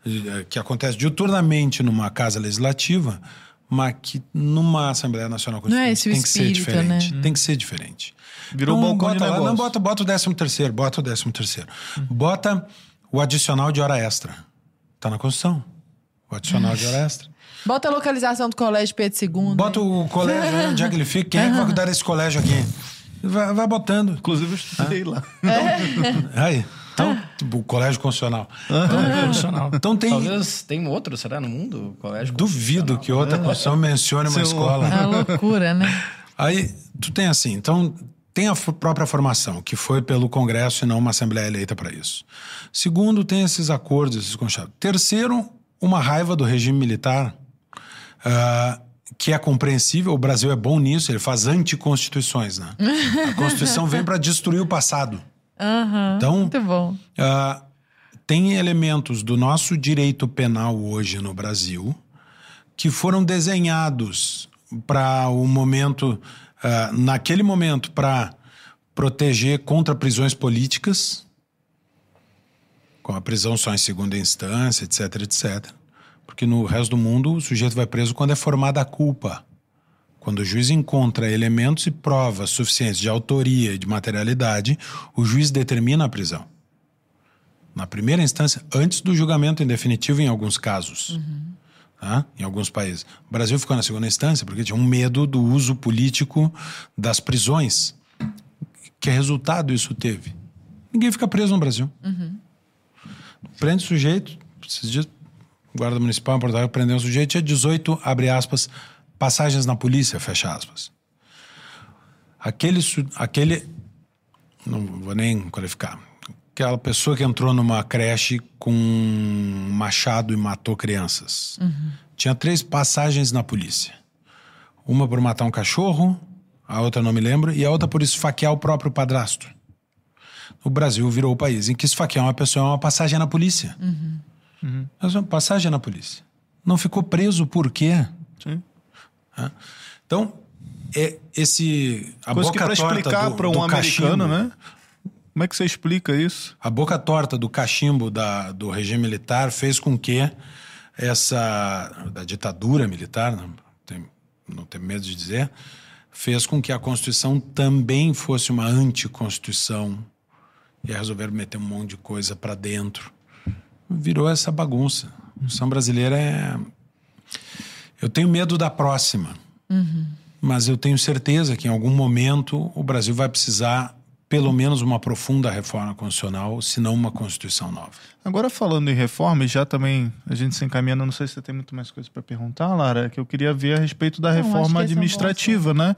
eh, que acontece diuturnamente numa casa legislativa, mas que numa Assembleia Nacional Constituinte é tem que ser diferente. Né? Tem que ser diferente. Virou então, bom bota lá, não, bota, bota o décimo terceiro, bota o décimo terceiro. Uhum. Bota o adicional de hora extra. Tá na Constituição. O adicional de hora extra. Bota a localização do colégio Pedro II. Bota o colégio onde é que ele fica. Quem é que vai cuidar desse colégio aqui? Vai, vai botando. Inclusive, eu estudei lá. É. Aí. Então, tipo, o colégio constitucional. Constitucional. Então tem. Talvez tem outro, será, no mundo? Colégio Duvido que outra constituição mencione uma Seu- escola. É uma loucura, né? Aí tu tem assim, então tem a própria formação, que foi pelo Congresso e não uma Assembleia eleita para isso. Segundo, tem esses acordos, esses conchados. Terceiro, uma raiva do regime militar, ah, que é compreensível. O Brasil é bom nisso, ele faz anticonstituições, né? A Constituição vem para destruir o passado. Aham. Então, Muito bom. ah, tem elementos do nosso direito penal hoje no Brasil que foram desenhados para o momento, ah, naquele momento, para proteger contra prisões políticas, com a prisão só em segunda instância, etc, etc. Porque no resto do mundo o sujeito vai preso quando é formada a culpa. Quando o juiz encontra elementos e provas suficientes de autoria e de materialidade, o juiz determina a prisão. Na primeira instância, antes do julgamento em definitivo, em alguns casos. Tá? Em alguns países. O Brasil ficou na segunda instância porque tinha um medo do uso político das prisões. Que resultado isso teve? Ninguém fica preso no Brasil. Prende o sujeito, esses dias, guarda municipal em Porto Alegre prendeu um sujeito, tinha 18, abre aspas, passagens na polícia, fecha aspas. Aquele, aquele, não vou nem qualificar, aquela pessoa que entrou numa creche com um machado e matou crianças. Tinha três passagens na polícia. Uma por matar um cachorro, a outra não me lembro, e a outra por esfaquear o próprio padrasto. O Brasil virou o país em que esfaquear uma pessoa é uma passagem na polícia. Mas uma passagem na polícia. Não ficou preso por quê? Sim. Então, é esse a Coisa que boca pra torta explicar para um americano, cachimbo, né? Como é que você explica isso? A boca torta do cachimbo da, do regime militar fez com que essa da ditadura militar, não tem, não tem medo de dizer, fez com que a Constituição também fosse uma anticonstituição e resolveram meter um monte de coisa para dentro. Virou essa bagunça. A Constituição brasileira é. Eu tenho medo da próxima, mas eu tenho certeza que em algum momento o Brasil vai precisar pelo menos uma profunda reforma constitucional, se não uma Constituição nova. Agora falando em reforma, e já também a gente se encaminhando, não sei se você tem muito mais coisa para perguntar, Lara, que eu queria ver a respeito da Não, reforma é administrativa, né?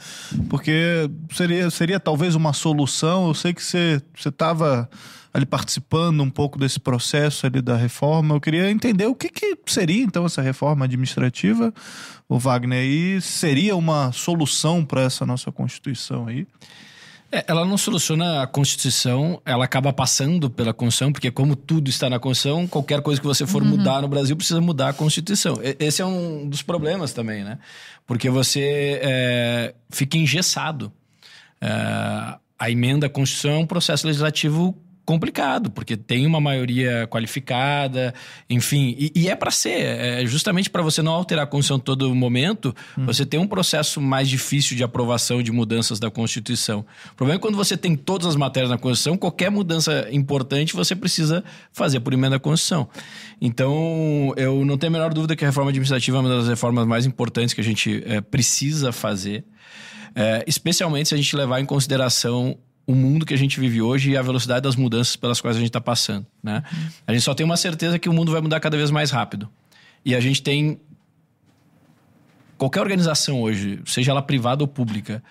Porque seria, seria talvez uma solução. Eu sei que você estava ali participando um pouco desse processo ali da reforma. Eu queria entender o que, que seria então essa reforma administrativa, o Wagner, e seria uma solução para essa nossa Constituição aí. É, ela não soluciona a Constituição, ela acaba passando pela Constituição, porque como tudo está na Constituição, qualquer coisa que você for mudar no Brasil precisa mudar a Constituição. E- Esse é um dos problemas também, né? Porque você é, fica engessado. É, a emenda à Constituição é um processo legislativo complicado, porque tem uma maioria qualificada, enfim, e, e é para ser, é justamente para você não alterar a Constituição todo momento, você tem um processo mais difícil de aprovação de mudanças da Constituição. O problema é que quando você tem todas as matérias na Constituição, qualquer mudança importante você precisa fazer por emenda à Constituição. Então, eu não tenho a menor dúvida que a reforma administrativa é uma das reformas mais importantes que a gente eh, precisa fazer, eh, especialmente se a gente levar em consideração o mundo que a gente vive hoje e a velocidade das mudanças pelas quais a gente está passando. Né? A gente só tem uma certeza que o mundo vai mudar cada vez mais rápido. E a gente tem. Qualquer organização hoje, seja ela privada ou pública,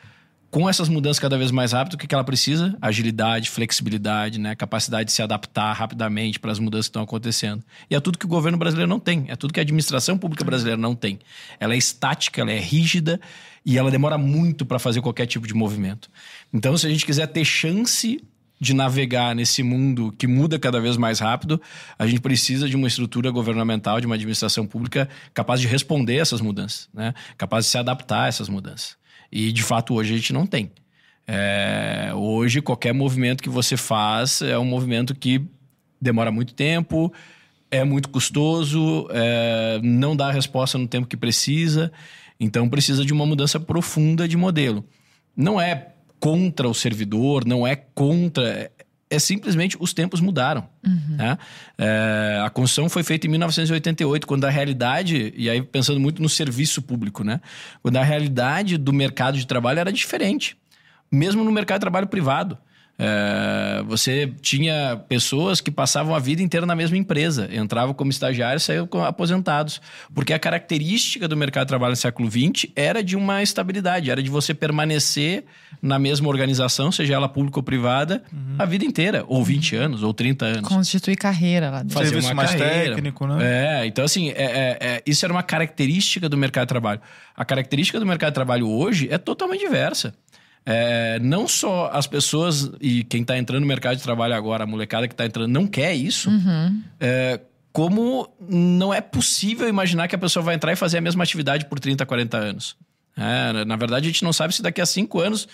com essas mudanças cada vez mais rápido, o que que ela precisa? Agilidade, flexibilidade, né? capacidade de se adaptar rapidamente para as mudanças que estão acontecendo. E é tudo que o governo brasileiro não tem, é tudo que a administração pública brasileira não tem. Ela é estática, ela é rígida e ela demora muito para fazer qualquer tipo de movimento. Então, se a gente quiser ter chance de navegar nesse mundo que muda cada vez mais rápido, a gente precisa de uma estrutura governamental, de uma administração pública capaz de responder a essas mudanças, né? capaz de se adaptar a essas mudanças. E, de fato, hoje a gente não tem. É, hoje, qualquer movimento que você faz é um movimento que demora muito tempo, é muito custoso, é, não dá a resposta no tempo que precisa. Então, precisa de uma mudança profunda de modelo. Não é contra o servidor, não é contra. É simplesmente os tempos mudaram. Né? É, a Constituição foi feita em 1988, quando a realidade, e aí pensando muito no serviço público, né? quando a realidade do mercado de trabalho era diferente. Mesmo no mercado de trabalho privado. É, você tinha pessoas que passavam a vida inteira na mesma empresa, entravam como estagiários e saíam como aposentados. Porque a característica do mercado de trabalho no século XX era de uma estabilidade, era de você permanecer na mesma organização, seja ela pública ou privada, uhum. a vida inteira, ou 20 anos, ou 30 anos. Constituir carreira lá dentro. Fazer Serviço uma mais carreira. técnico, né? É, então assim, é, é, é, isso era uma característica do mercado de trabalho. A característica do mercado de trabalho hoje é totalmente diversa. É, não só as pessoas e quem está entrando no mercado de trabalho agora, a molecada que está entrando, não quer isso, uhum. é, como não é possível imaginar que a pessoa vai entrar e fazer a mesma atividade por 30, 40 anos. É, na verdade, a gente não sabe se daqui a cinco anos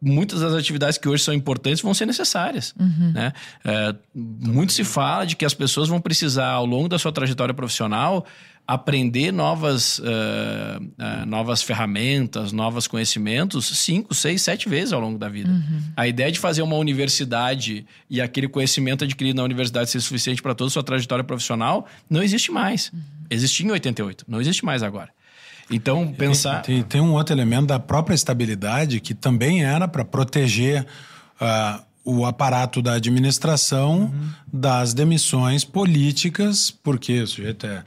muitas das atividades que hoje são importantes vão ser necessárias. Uhum. Né? É, muito se fala de que as pessoas vão precisar, ao longo da sua trajetória profissional, aprender novas, uh, uh, novas ferramentas, novos conhecimentos cinco, seis, sete vezes ao longo da vida. Uhum. A ideia de fazer uma universidade e aquele conhecimento adquirido na universidade ser suficiente para toda a sua trajetória profissional não existe mais. Uhum. Existia em 88, não existe mais agora. Então, pensar. Tem, tem, um outro elemento da própria estabilidade que também era para proteger. Uh, o aparato da administração uhum. das demissões políticas, porque o sujeito é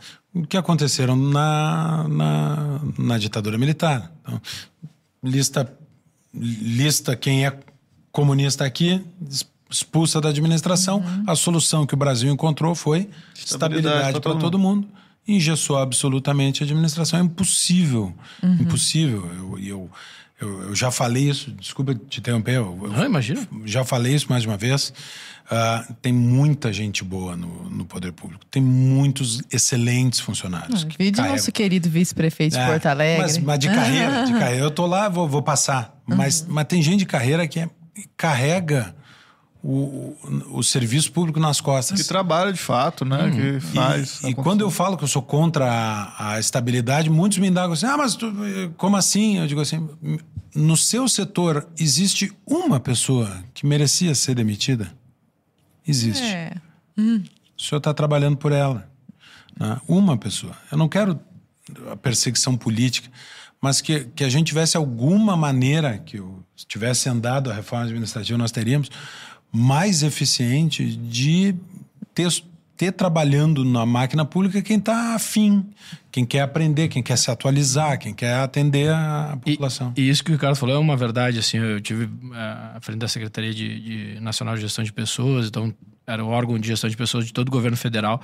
que aconteceram na, na, na ditadura militar. Então, lista, lista quem é comunista aqui, expulsa da administração. Uhum. A solução que o Brasil encontrou foi estabilidade, para todo, todo mundo. Engessou absolutamente a administração. É impossível. Uhum. Impossível. Eu, eu, eu, eu, já falei isso, desculpa te interromper. Eu, Não, imagina. Já falei isso mais uma vez. Uh, tem muita gente boa no, no, poder público. Tem muitos excelentes funcionários. Ah, vídeo nosso querido vice-prefeito de é, Porto Alegre. Mas, mas, de carreira, de carreira. Eu tô lá, vou, vou passar. Uhum. Mas, mas tem gente de carreira que é, carrega o, o, serviço público nas costas. Que trabalha de fato, né? Uhum. Que faz. E, e, quando eu falo que eu sou contra a, a estabilidade, muitos me indagam assim: ah, mas tu, como assim? Eu digo assim: no seu setor existe uma pessoa que merecia ser demitida? Existe. É. Hum. O senhor está trabalhando por ela. Né? Uma pessoa. Eu não quero a perseguição política, mas que, que a gente tivesse alguma maneira que se tivesse andado a reforma administrativa, nós teríamos mais eficiente de ter ter trabalhando na máquina pública quem está afim, quem quer aprender, quem quer se atualizar, quem quer atender a população. E, e isso que o Ricardo falou é uma verdade. Assim, eu tive uh, à frente da Secretaria de, de, Nacional de Gestão de Pessoas, então era o órgão de gestão de pessoas de todo o governo federal.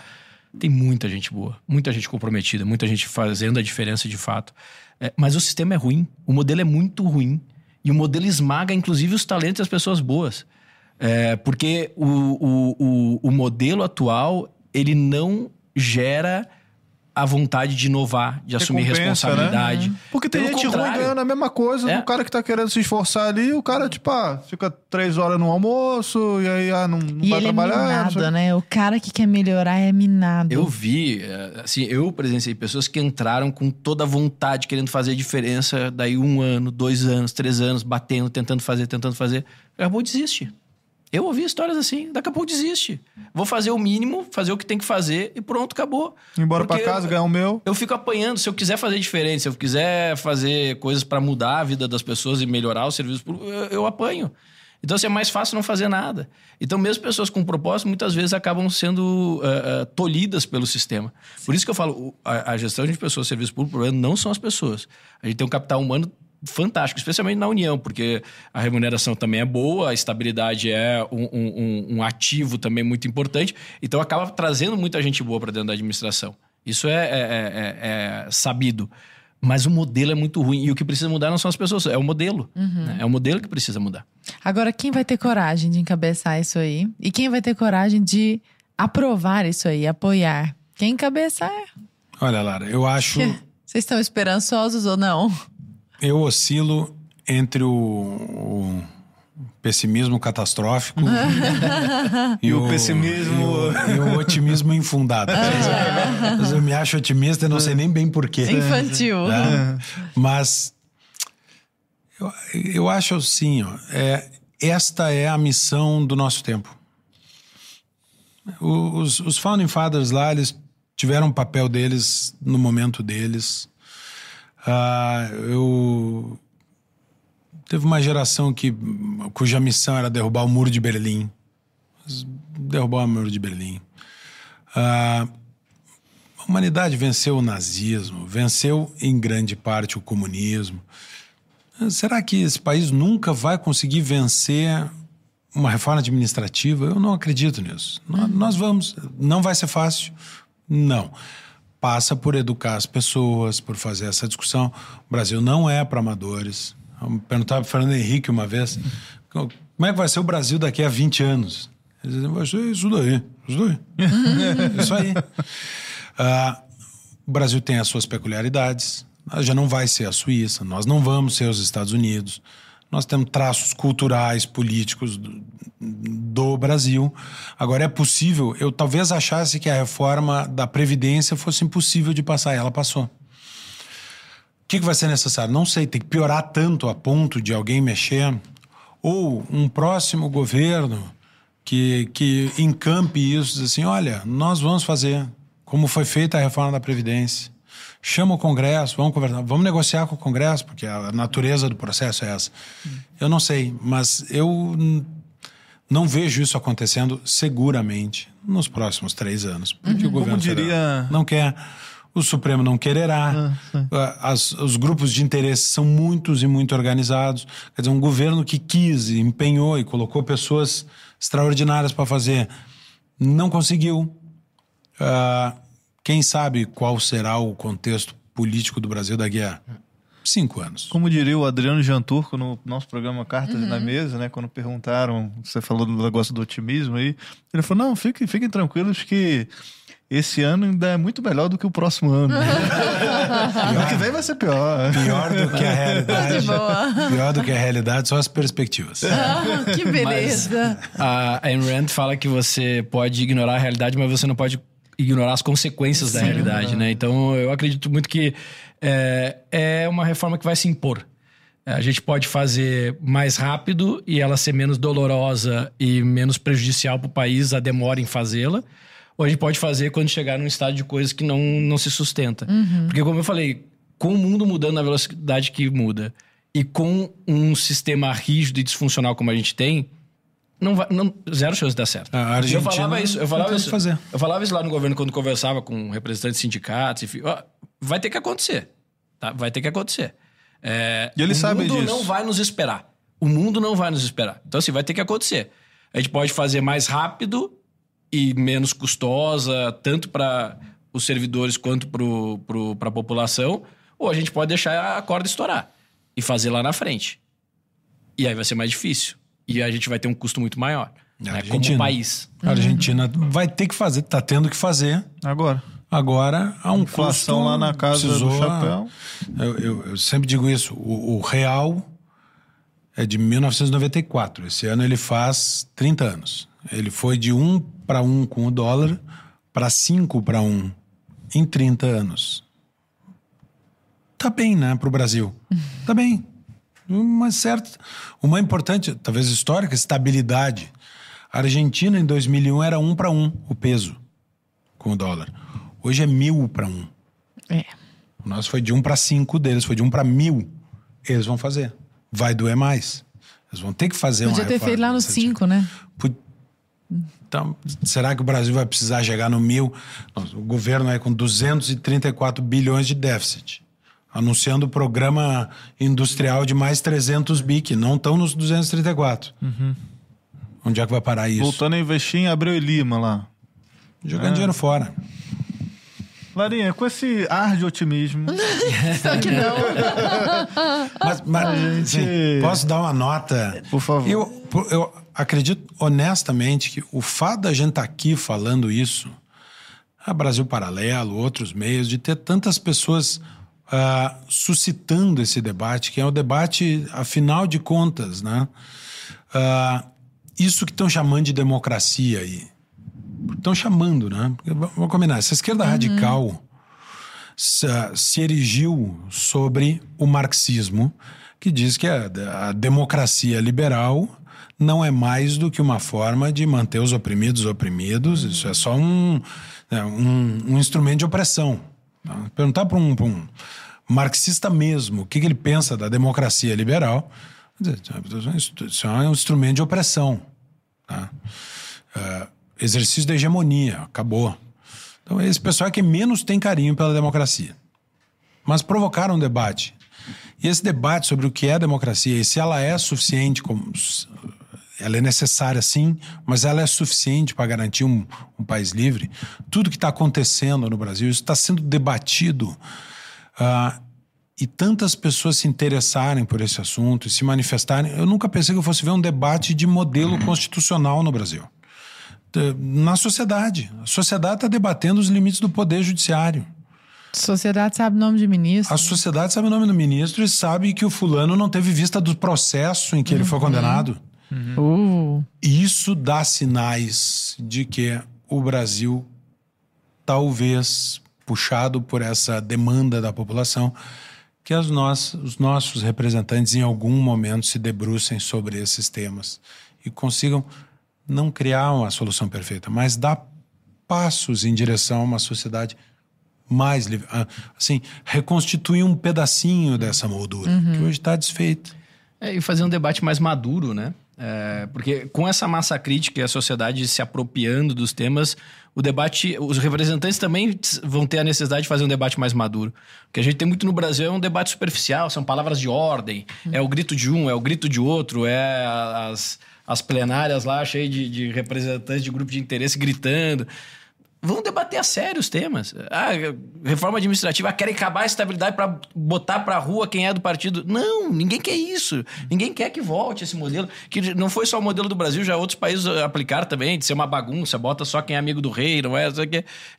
Tem muita gente boa, muita gente comprometida, muita gente fazendo a diferença de fato. É, mas o sistema é ruim, o modelo é muito ruim. E o modelo esmaga, inclusive, os talentos das pessoas boas. É, porque o, o, o, o modelo atual, ele não gera a vontade de inovar, de assumir né? responsabilidade. Né? Porque tem Pelo gente ruim ganhando a mesma coisa, é. o cara que tá querendo se esforçar ali, o cara, tipo, ah, fica três horas no almoço e aí ah, não, não e vai ele trabalhar. É minado, né? O cara que quer melhorar é minado. Eu vi, é, assim, eu presenciei pessoas que entraram com toda a vontade, querendo fazer diferença, daí um ano, dois anos, três anos, batendo, tentando fazer, tentando fazer. Acabou, desiste. Eu ouvi histórias assim, daqui a pouco desiste. Vou fazer o mínimo, fazer o que tem que fazer e pronto, acabou. Embora para casa, eu, ganhar o meu. Eu fico apanhando. Se eu quiser fazer diferente, se eu quiser fazer coisas para mudar a vida das pessoas e melhorar o serviço público, eu, eu apanho. Então, assim, é mais fácil não fazer nada. Então, mesmo pessoas com propósito, muitas vezes acabam sendo uh, uh, tolhidas pelo sistema. Sim. Por isso que eu falo, a, a gestão de pessoas, serviço público, o problema não são as pessoas. A gente tem um capital humano fantástico, especialmente na União, porque a remuneração também é boa, a estabilidade é um, um, um ativo também muito importante, então acaba trazendo muita gente boa para dentro da administração. Isso é, é, é, é, sabido. Mas o modelo é muito ruim. E o que precisa mudar não são as pessoas, é o modelo. Uhum. Né? É o modelo que precisa mudar. Agora, quem vai ter coragem de encabeçar isso aí? E quem vai ter coragem de aprovar isso aí, apoiar? Quem encabeçar? Olha, Lara, eu acho. Vocês estão esperançosos ou não? Eu oscilo entre o, o pessimismo catastrófico e, o, pessimismo e o, e o otimismo infundado. Mas eu me acho otimista e não sei nem bem porquê. Infantil. Né? Mas eu, eu acho assim, ó, é, esta é a missão do nosso tempo. Os, os Founding Fathers lá, eles tiveram o um papel deles no momento deles. Uh, eu teve uma geração que cuja missão era derrubar o muro de Berlim. Derrubar o muro de Berlim. Ah, a humanidade venceu o nazismo, venceu em grande parte o comunismo. Será que esse país nunca vai conseguir vencer uma reforma administrativa? Eu não acredito nisso. Nós vamos. Não vai ser fácil? Não. Passa por educar as pessoas, por fazer essa discussão. O Brasil não é para amadores. Eu perguntava para o Fernando Henrique uma vez: como é que vai ser o Brasil daqui a 20 anos? Ele dizia: vai ser isso daí, isso daí. isso aí. Uh, o Brasil tem as suas peculiaridades, já não vai ser a Suíça, nós não vamos ser os Estados Unidos. Nós temos traços culturais, políticos do, do, Brasil. Agora é possível, eu talvez achasse que a reforma da Previdência fosse impossível de passar, ela passou. O que, que vai ser necessário? Não sei, tem que piorar tanto a ponto de alguém mexer, ou um próximo governo que, que encampe isso, diz assim: olha, nós vamos fazer como foi feita a reforma da Previdência. Chama o Congresso, vamos conversar, vamos negociar com o Congresso, porque a natureza do processo é essa. Eu não sei, mas eu não vejo isso acontecendo seguramente nos próximos três anos. Porque uhum. o governo Como diria... não quer, o Supremo não quererá, ah, As, os grupos de interesse são muitos e muito organizados. Quer dizer, um governo que quis, empenhou e colocou pessoas extraordinárias para fazer, não conseguiu. Uh, quem sabe qual será o contexto político do Brasil daqui a cinco anos. Como diria o Adriano Janturco no nosso programa Cartas uhum. na Mesa, né? Quando perguntaram, você falou do negócio do otimismo aí, ele falou: não, fiquem, fiquem tranquilos que esse ano ainda é muito melhor do que o próximo ano. o que vem vai ser pior. Pior do que a realidade. Pior do que a realidade são as perspectivas. Ah, que beleza. Mas a Ayn Rand fala que você pode ignorar a realidade, mas você não pode ignorar as consequências Sim, da realidade, né? Então eu acredito muito que é, é uma reforma que vai se impor. A gente pode fazer mais rápido e ela ser menos dolorosa e menos prejudicial para o país a demora em fazê-la. Ou a gente pode fazer quando chegar num estado de coisas que não, não se sustenta. Uhum. Porque, como eu falei, com o mundo mudando na velocidade que muda e com um sistema rígido e disfuncional como a gente tem, não vai, não, zero chance de dar certo. A Argentina eu falava isso, eu falava isso, fazer. eu falava isso lá no governo quando conversava com representantes de sindicatos, enfim, ó, vai ter que acontecer, tá? Vai ter que acontecer. É, e ele o sabe mundo disso. não vai nos esperar. O mundo não vai nos esperar. Então assim, vai ter que acontecer. A gente pode fazer mais rápido e menos custosa, tanto para os servidores quanto para a população, ou a gente pode deixar a corda estourar e fazer lá na frente. E aí vai ser mais difícil e a gente vai ter um custo muito maior. Né, como país. A Argentina vai ter que fazer, tá tendo que fazer. Agora. Agora há um Inflação custo. lá na casa precisou, do chapéu. Eu, eu, eu, sempre digo isso. O, o, real é de 1994. Esse ano ele faz 30 anos. Ele foi de 1 para 1 com o dólar para 5 para 1 em 30 anos. Tá bem, né, para o Brasil. Tá bem uma certa, uma importante, talvez histórica, estabilidade. A Argentina em 2001 era um para um o peso com o dólar. Hoje é mil para um. É. O nosso foi de um para cinco deles, foi de um para mil. Eles vão fazer. Vai doer mais. Eles vão ter que fazer Podia uma ter feito lá no cinco, né? Então, será que o Brasil vai precisar chegar no mil? O governo é com 234 bilhões de déficit anunciando o programa industrial de mais 300 bi, que não estão nos 234. Uhum. Onde é que vai parar isso? Voltando a investir em Abreu e Lima lá. Jogando é. dinheiro fora. Larinha, com esse ar de otimismo. Só que não. mas, mas gente... posso dar uma nota? Por favor. Eu, eu acredito honestamente que o fato da gente estar tá aqui falando isso, a Brasil Paralelo, outros meios, de ter tantas pessoas uh, suscitando esse debate, que é o debate, afinal de contas, né? Uh, isso que estão chamando de democracia aí. Estão chamando, né? Vamos combinar. Essa esquerda uhum. radical se, se, erigiu sobre o marxismo, que diz que a, a democracia liberal não é mais do que uma forma de manter os oprimidos oprimidos, isso é só um, né, um, um instrumento de opressão. Perguntar para um, um, marxista mesmo o que, que, ele pensa da democracia liberal, Isso é um instrumento de opressão. Tá? Uh, exercício da hegemonia, acabou. Então, esse pessoal é que menos tem carinho pela democracia. Mas provocaram um debate. E esse debate sobre o que é democracia e se ela é suficiente, como, ela é necessária sim, mas ela é suficiente para garantir um, um país livre. Tudo que está acontecendo no Brasil, isso está sendo debatido. Uh, e tantas pessoas se interessarem por esse assunto e se manifestarem. Eu nunca pensei que eu fosse ver um debate de modelo constitucional no Brasil. Na sociedade. A sociedade está debatendo os limites do poder judiciário. A sociedade sabe o nome de ministro. A sociedade sabe o nome do ministro e sabe que o fulano não teve vista do processo em que uhum. ele foi uhum. condenado. Uhum. Uh. Isso dá sinais de que o Brasil, talvez puxado por essa demanda da população, que as nós, os nossos representantes em algum momento se debrucem sobre esses temas e consigam não criar uma solução perfeita, mas dar passos em direção a uma sociedade mais livre, ah, assim, reconstituir um pedacinho dessa moldura uhum. que hoje está desfeita. É, e fazer um debate mais maduro, né? É, porque com essa massa crítica e a sociedade se apropriando dos temas, o debate, os representantes também vão ter a necessidade de fazer um debate mais maduro. O que a gente tem muito no Brasil é um debate superficial, são palavras de ordem, é o grito de um, é o grito de outro, é as, as plenárias lá cheias de, de representantes de grupo de interesse gritando. Vamos debater a sério os temas. Ah, reforma administrativa, querem acabar a estabilidade para botar para a rua quem é do partido. Não, ninguém quer isso. Ninguém quer que volte esse modelo. Que não foi só o modelo do Brasil, já outros países aplicaram também, de ser uma bagunça, bota só quem é amigo do rei, não é?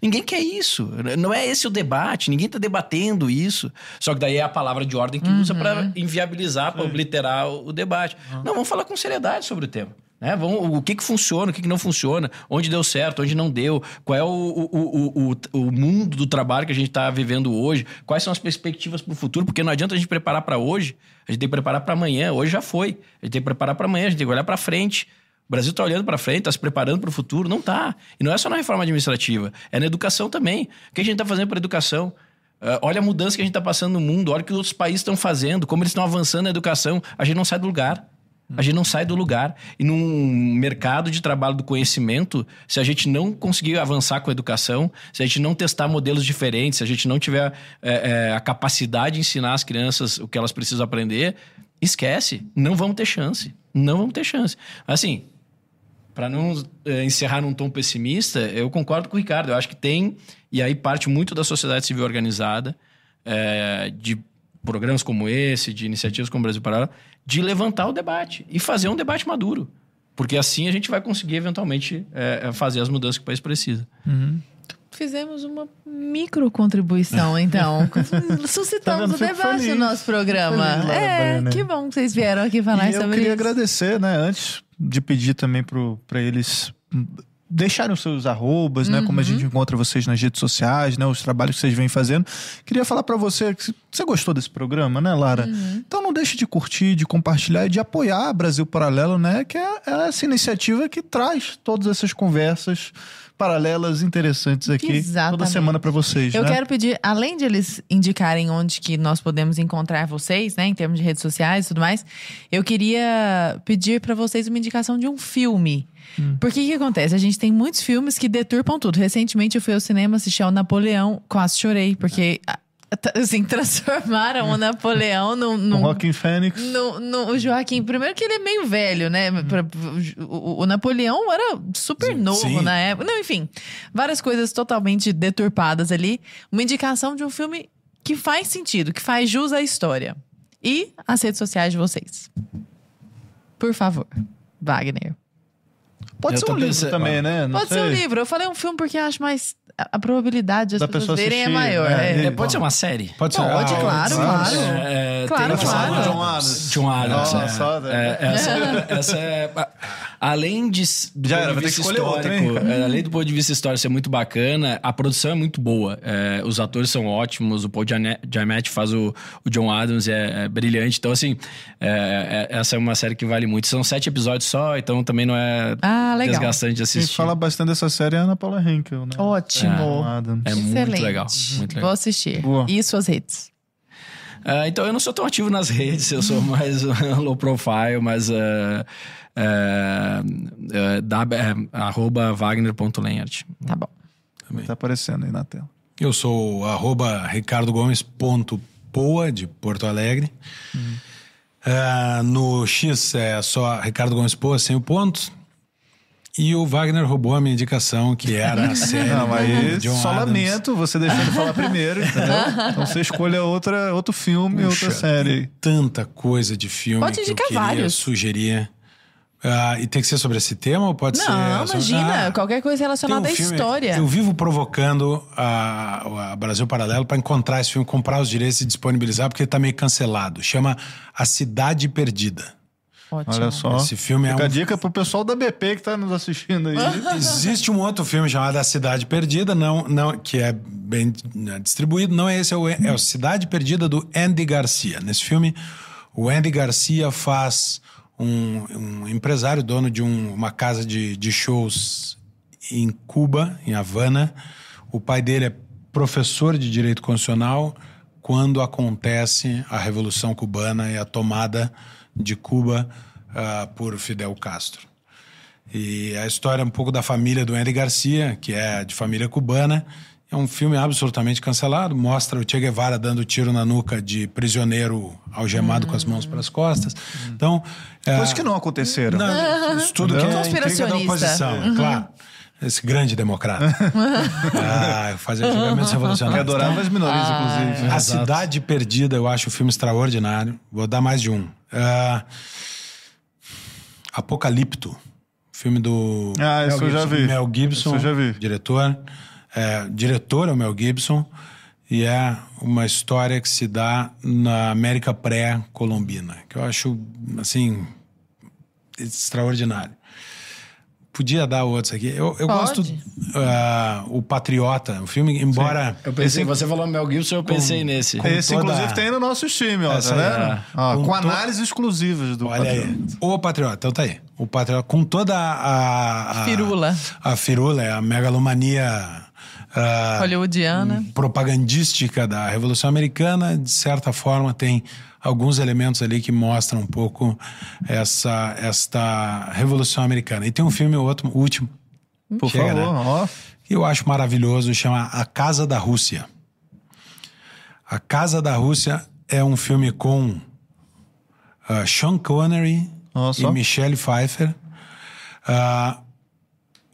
Ninguém quer isso. Não é esse o debate, ninguém está debatendo isso. Só que daí é a palavra de ordem que uhum. usa para inviabilizar, para obliterar o, debate. Uhum. Não, vamos falar com seriedade sobre o tema. Né? Vamos, o que, que funciona, o que, que não funciona, onde deu certo, onde não deu, qual é o, o, o, o, mundo do trabalho que a gente está vivendo hoje, quais são as perspectivas para o futuro, porque não adianta a gente preparar para hoje, a gente tem que preparar para amanhã, hoje já foi, a gente tem que preparar para amanhã, a gente tem que olhar para frente. O Brasil está olhando para frente, está se preparando para o futuro, não está. E não é só na reforma administrativa, é na educação também. O que a gente está fazendo para a educação? Uh, olha a mudança que a gente está passando no mundo, olha o que os outros países estão fazendo, como eles estão avançando na educação, a gente não sai do lugar. A gente não sai do lugar. E num mercado de trabalho do conhecimento, se a gente não conseguir avançar com a educação, se a gente não testar modelos diferentes, se a gente não tiver é, é, a capacidade de ensinar as crianças o que elas precisam aprender, esquece. Não vamos ter chance. Não vamos ter chance. Assim, para não é, encerrar num tom pessimista, eu concordo com o Ricardo. Eu acho que tem, e aí parte muito da sociedade civil organizada, é, de programas como esse, de iniciativas como o Brasil Paralelo, de levantar o debate e fazer um debate maduro. Porque assim a gente vai conseguir, eventualmente, é, é fazer as mudanças que o país precisa. Uhum. Fizemos uma micro contribuição, então. Suscitamos tá o debate no nosso programa. Feliz, é, que bom que vocês vieram aqui falar e sobre isso. Eu queria agradecer, né, antes de pedir também para eles deixarem os seus arrobas, né? Como a gente uhum. encontra vocês nas redes sociais, né? Os trabalhos que vocês vêm fazendo. Queria falar para você que você gostou desse programa, né, Lara? Uhum. Então não deixe de curtir, de compartilhar e de apoiar Brasil Paralelo, né? Que é, é essa iniciativa que traz todas essas conversas paralelas interessantes aqui Exatamente. toda semana para vocês. Eu né? quero pedir, além de eles indicarem onde que nós podemos encontrar vocês, né, em termos de redes sociais e tudo mais, eu queria pedir para vocês uma indicação de um filme. Hum. Porque o que acontece? A gente tem muitos filmes que deturpam tudo. Recentemente eu fui ao cinema assistir ao Napoleão, quase chorei, porque assim, transformaram o Napoleão num. Joaquim Fênix. No, no, o Joaquim. Primeiro que ele é meio velho, né? O, o, Napoleão era super sim, novo sim. na época. Não, enfim. Várias coisas totalmente deturpadas ali. Uma indicação de um filme que faz sentido, que faz jus à história. E as redes sociais de vocês. Por favor, Wagner. Pode eu ser um livro também, né? Não Pode sei. ser um livro. Eu falei um filme porque acho mais a probabilidade de as da pessoas verem é maior. É. É. Pode ser uma série? Pode ser. Pode, ah, claro, claro. É, claro, claro. John Adams. John Adams. Nossa, é. essa, essa é além de, do Já era, de vista histórico, outra, é, além do ponto de vista histórico ser muito bacana, a produção é muito boa. É, os atores são ótimos, o Paul Giamatti faz o, o John Adams, é, é brilhante. Então, assim, é, é, essa é uma série que vale muito. São sete episódios só, então também não é ah, desgastante de assistir. Quem fala bastante dessa série é a Ana Paula Henkel, né? Ótimo. É, muito legal, muito legal. Vou assistir. Boa. E suas redes? Ah, então eu não sou tão ativo nas redes, eu sou mais uh, low profile, mas. Uh, uh, da, arroba wagner.lenhart. Tá bom. Tá aparecendo aí na tela. Eu sou arroba ricardogomes.poa, de Porto Alegre. Uhum. Uh, no X é só Ricardo Gomes Poa, sem o ponto. E o Wagner roubou a minha indicação, que era a série. Não, aí John só Adams. lamento você deixando de falar primeiro, entendeu? Então você escolha outra, outro filme, Puxa, outra série. Tanta coisa de filme Pode que eu queria vários. sugerir. Ah, e tem que ser sobre esse tema ou pode ser... Não, sobre- imagina. Ah, qualquer coisa tem um relacionada à filme- história. Eu vivo provocando a, a Brasil Paralelo para encontrar esse filme, comprar os direitos e disponibilizar, porque ele tá meio cancelado. Chama A Cidade Perdida. Ótimo. Olha só. Esse filme é Fica a um dica pro pessoal da BP que tá nos assistindo aí. Existe um outro filme chamado A Cidade Perdida, não, não, que é bem né, distribuído. Não é esse, é o, é o Cidade Perdida do Andy Garcia. Nesse filme, o Andy Garcia faz um, um empresário, dono de um- uma casa de, de shows em Cuba, em Havana. O pai dele é professor de direito constitucional quando acontece a Revolução Cubana e a tomada de Cuba ah, por Fidel Castro. E a história é um pouco da família do Andy Garcia, que é de família cubana. É um filme absolutamente cancelado. Mostra o Che Guevara dando tiro na nuca de prisioneiro algemado com as mãos para as costas. Então. é, Coisas que não aconteceram. não, isso tudo que é intriga da Conspiracionista. oposição, claro. Esse grande democrata. ah, fazer julgamentos revolucionários. adorava as minorias, Ah. inclusive. A Cidade Perdida, eu acho o filme extraordinário. Vou dar mais de um. Ah, Apocalipto. Filme do. Ah, Mel eu já Gibson. vi. Mel Gibson. Eu já vi. Diretor. É, diretor é o Mel Gibson. E é uma história que se dá na América pré-colombina. Que eu acho, assim, extraordinário. Podia dar outros aqui. Eu, eu Pode. gosto. ah, o Patriota, o filme, embora. Eu pensei, você falou Mel Gibson, eu pensei nesse. com Esse, toda- inclusive, tem no nosso time, ó, Essa tá aí, vendo? Ó, Com com, to- análises exclusivas do Olha aí. Patriota. O Patriota, então tá aí. O Patriota, com toda a. a Firula. A firula, é a megalomania. ah, Hollywoodiana. propagandística da Revolução Americana, de certa forma, tem alguns elementos ali que mostram um pouco essa esta Revolução Americana. E tem um filme outro, último, Por Chega, favor, né? ó. que eu acho maravilhoso, chama A Casa da Rússia. A Casa da Rússia é um filme com ah, Sean Connery Ó, e. Michelle Pfeiffer. Ah,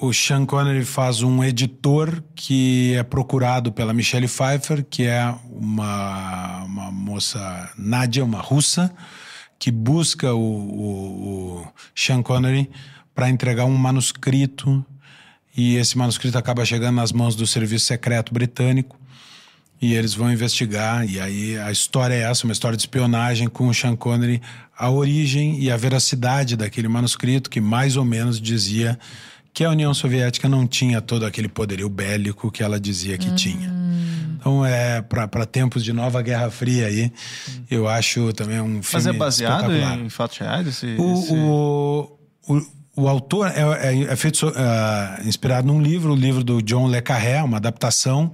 o Sean Connery faz um editor que é procurado pela Michelle Pfeiffer, que é uma, uma moça nádia, uma russa, que busca o, o, o Sean Connery para entregar um manuscrito. E esse manuscrito acaba chegando nas mãos do serviço secreto britânico. E eles vão investigar. E aí a história é essa, uma história de espionagem com o Sean Connery, a origem e a veracidade daquele manuscrito que mais ou menos dizia que a União Soviética não tinha todo aquele poderio bélico que ela dizia que tinha. Então é para tempos de nova Guerra Fria aí, eu acho também um filme Mas é baseado em fatos reais? Esse, esse- O, o, o, o autor é, é- é feito ah, inspirado num livro, o livro do John Le Carré, uma adaptação.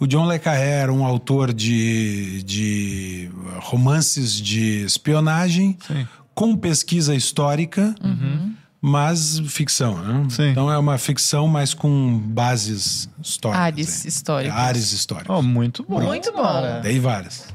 O John Le Carré era um autor de, de romances de espionagem Sim. com pesquisa histórica, mas ficção. Né? Sim. Então é uma ficção, mas com bases históricas. Ares aí. históricos. Ares históricos. Ó, muito bom. Muito bom. Dei várias.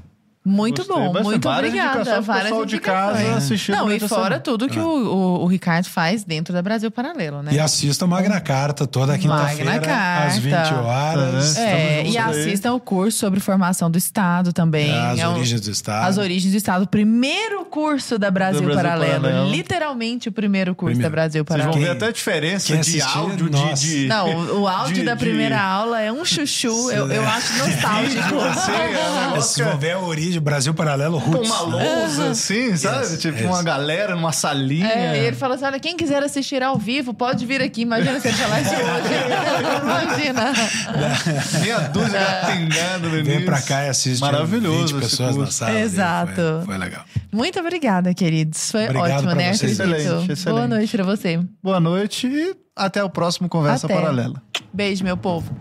Muito Gostei bom, bastante. muito Várias obrigada. Várias pessoal de casa assistir Não, e fora semana. tudo que o, o, o Ricardo faz dentro da Brasil Paralelo, né? E assista o Magna Carta toda quinta-feira, Carta. às 20 horas. É, Estamos e assistam o curso sobre formação do Estado também. As É um- origens do Estado. As origens do Estado. Primeiro curso da Brasil, Brasil Paralelo. Paralelo. Literalmente o primeiro curso Primeiro. da Brasil Vocês Paralelo. vão Quem- ver até a diferença quem de assistir, áudio, de, nossa. de... Não, o áudio de- da de- primeira aula é um chuchu. Eu, eu acho nostálgico. É É, se for ver a origem, Brasil Paralelo com Roots. uma lousa, assim, sabe? Yes, tipo, yes. uma galera numa salinha. É, e ele falou assim: olha, quem quiser assistir ao vivo, pode vir aqui. Imagina se ele falasse hoje. Imagina. Meia dúzia gatengando no Vem pra cá e assiste Maravilhoso 20 esse pessoas na curso. sala. ali. Exato. Foi, foi legal. Muito obrigada, queridos. Foi Obrigado ótimo, né? vocês. Acredito. Excelente, Boa excelente. noite pra você. Boa noite e até o próximo Conversa Até. Paralela. Beijo, meu povo.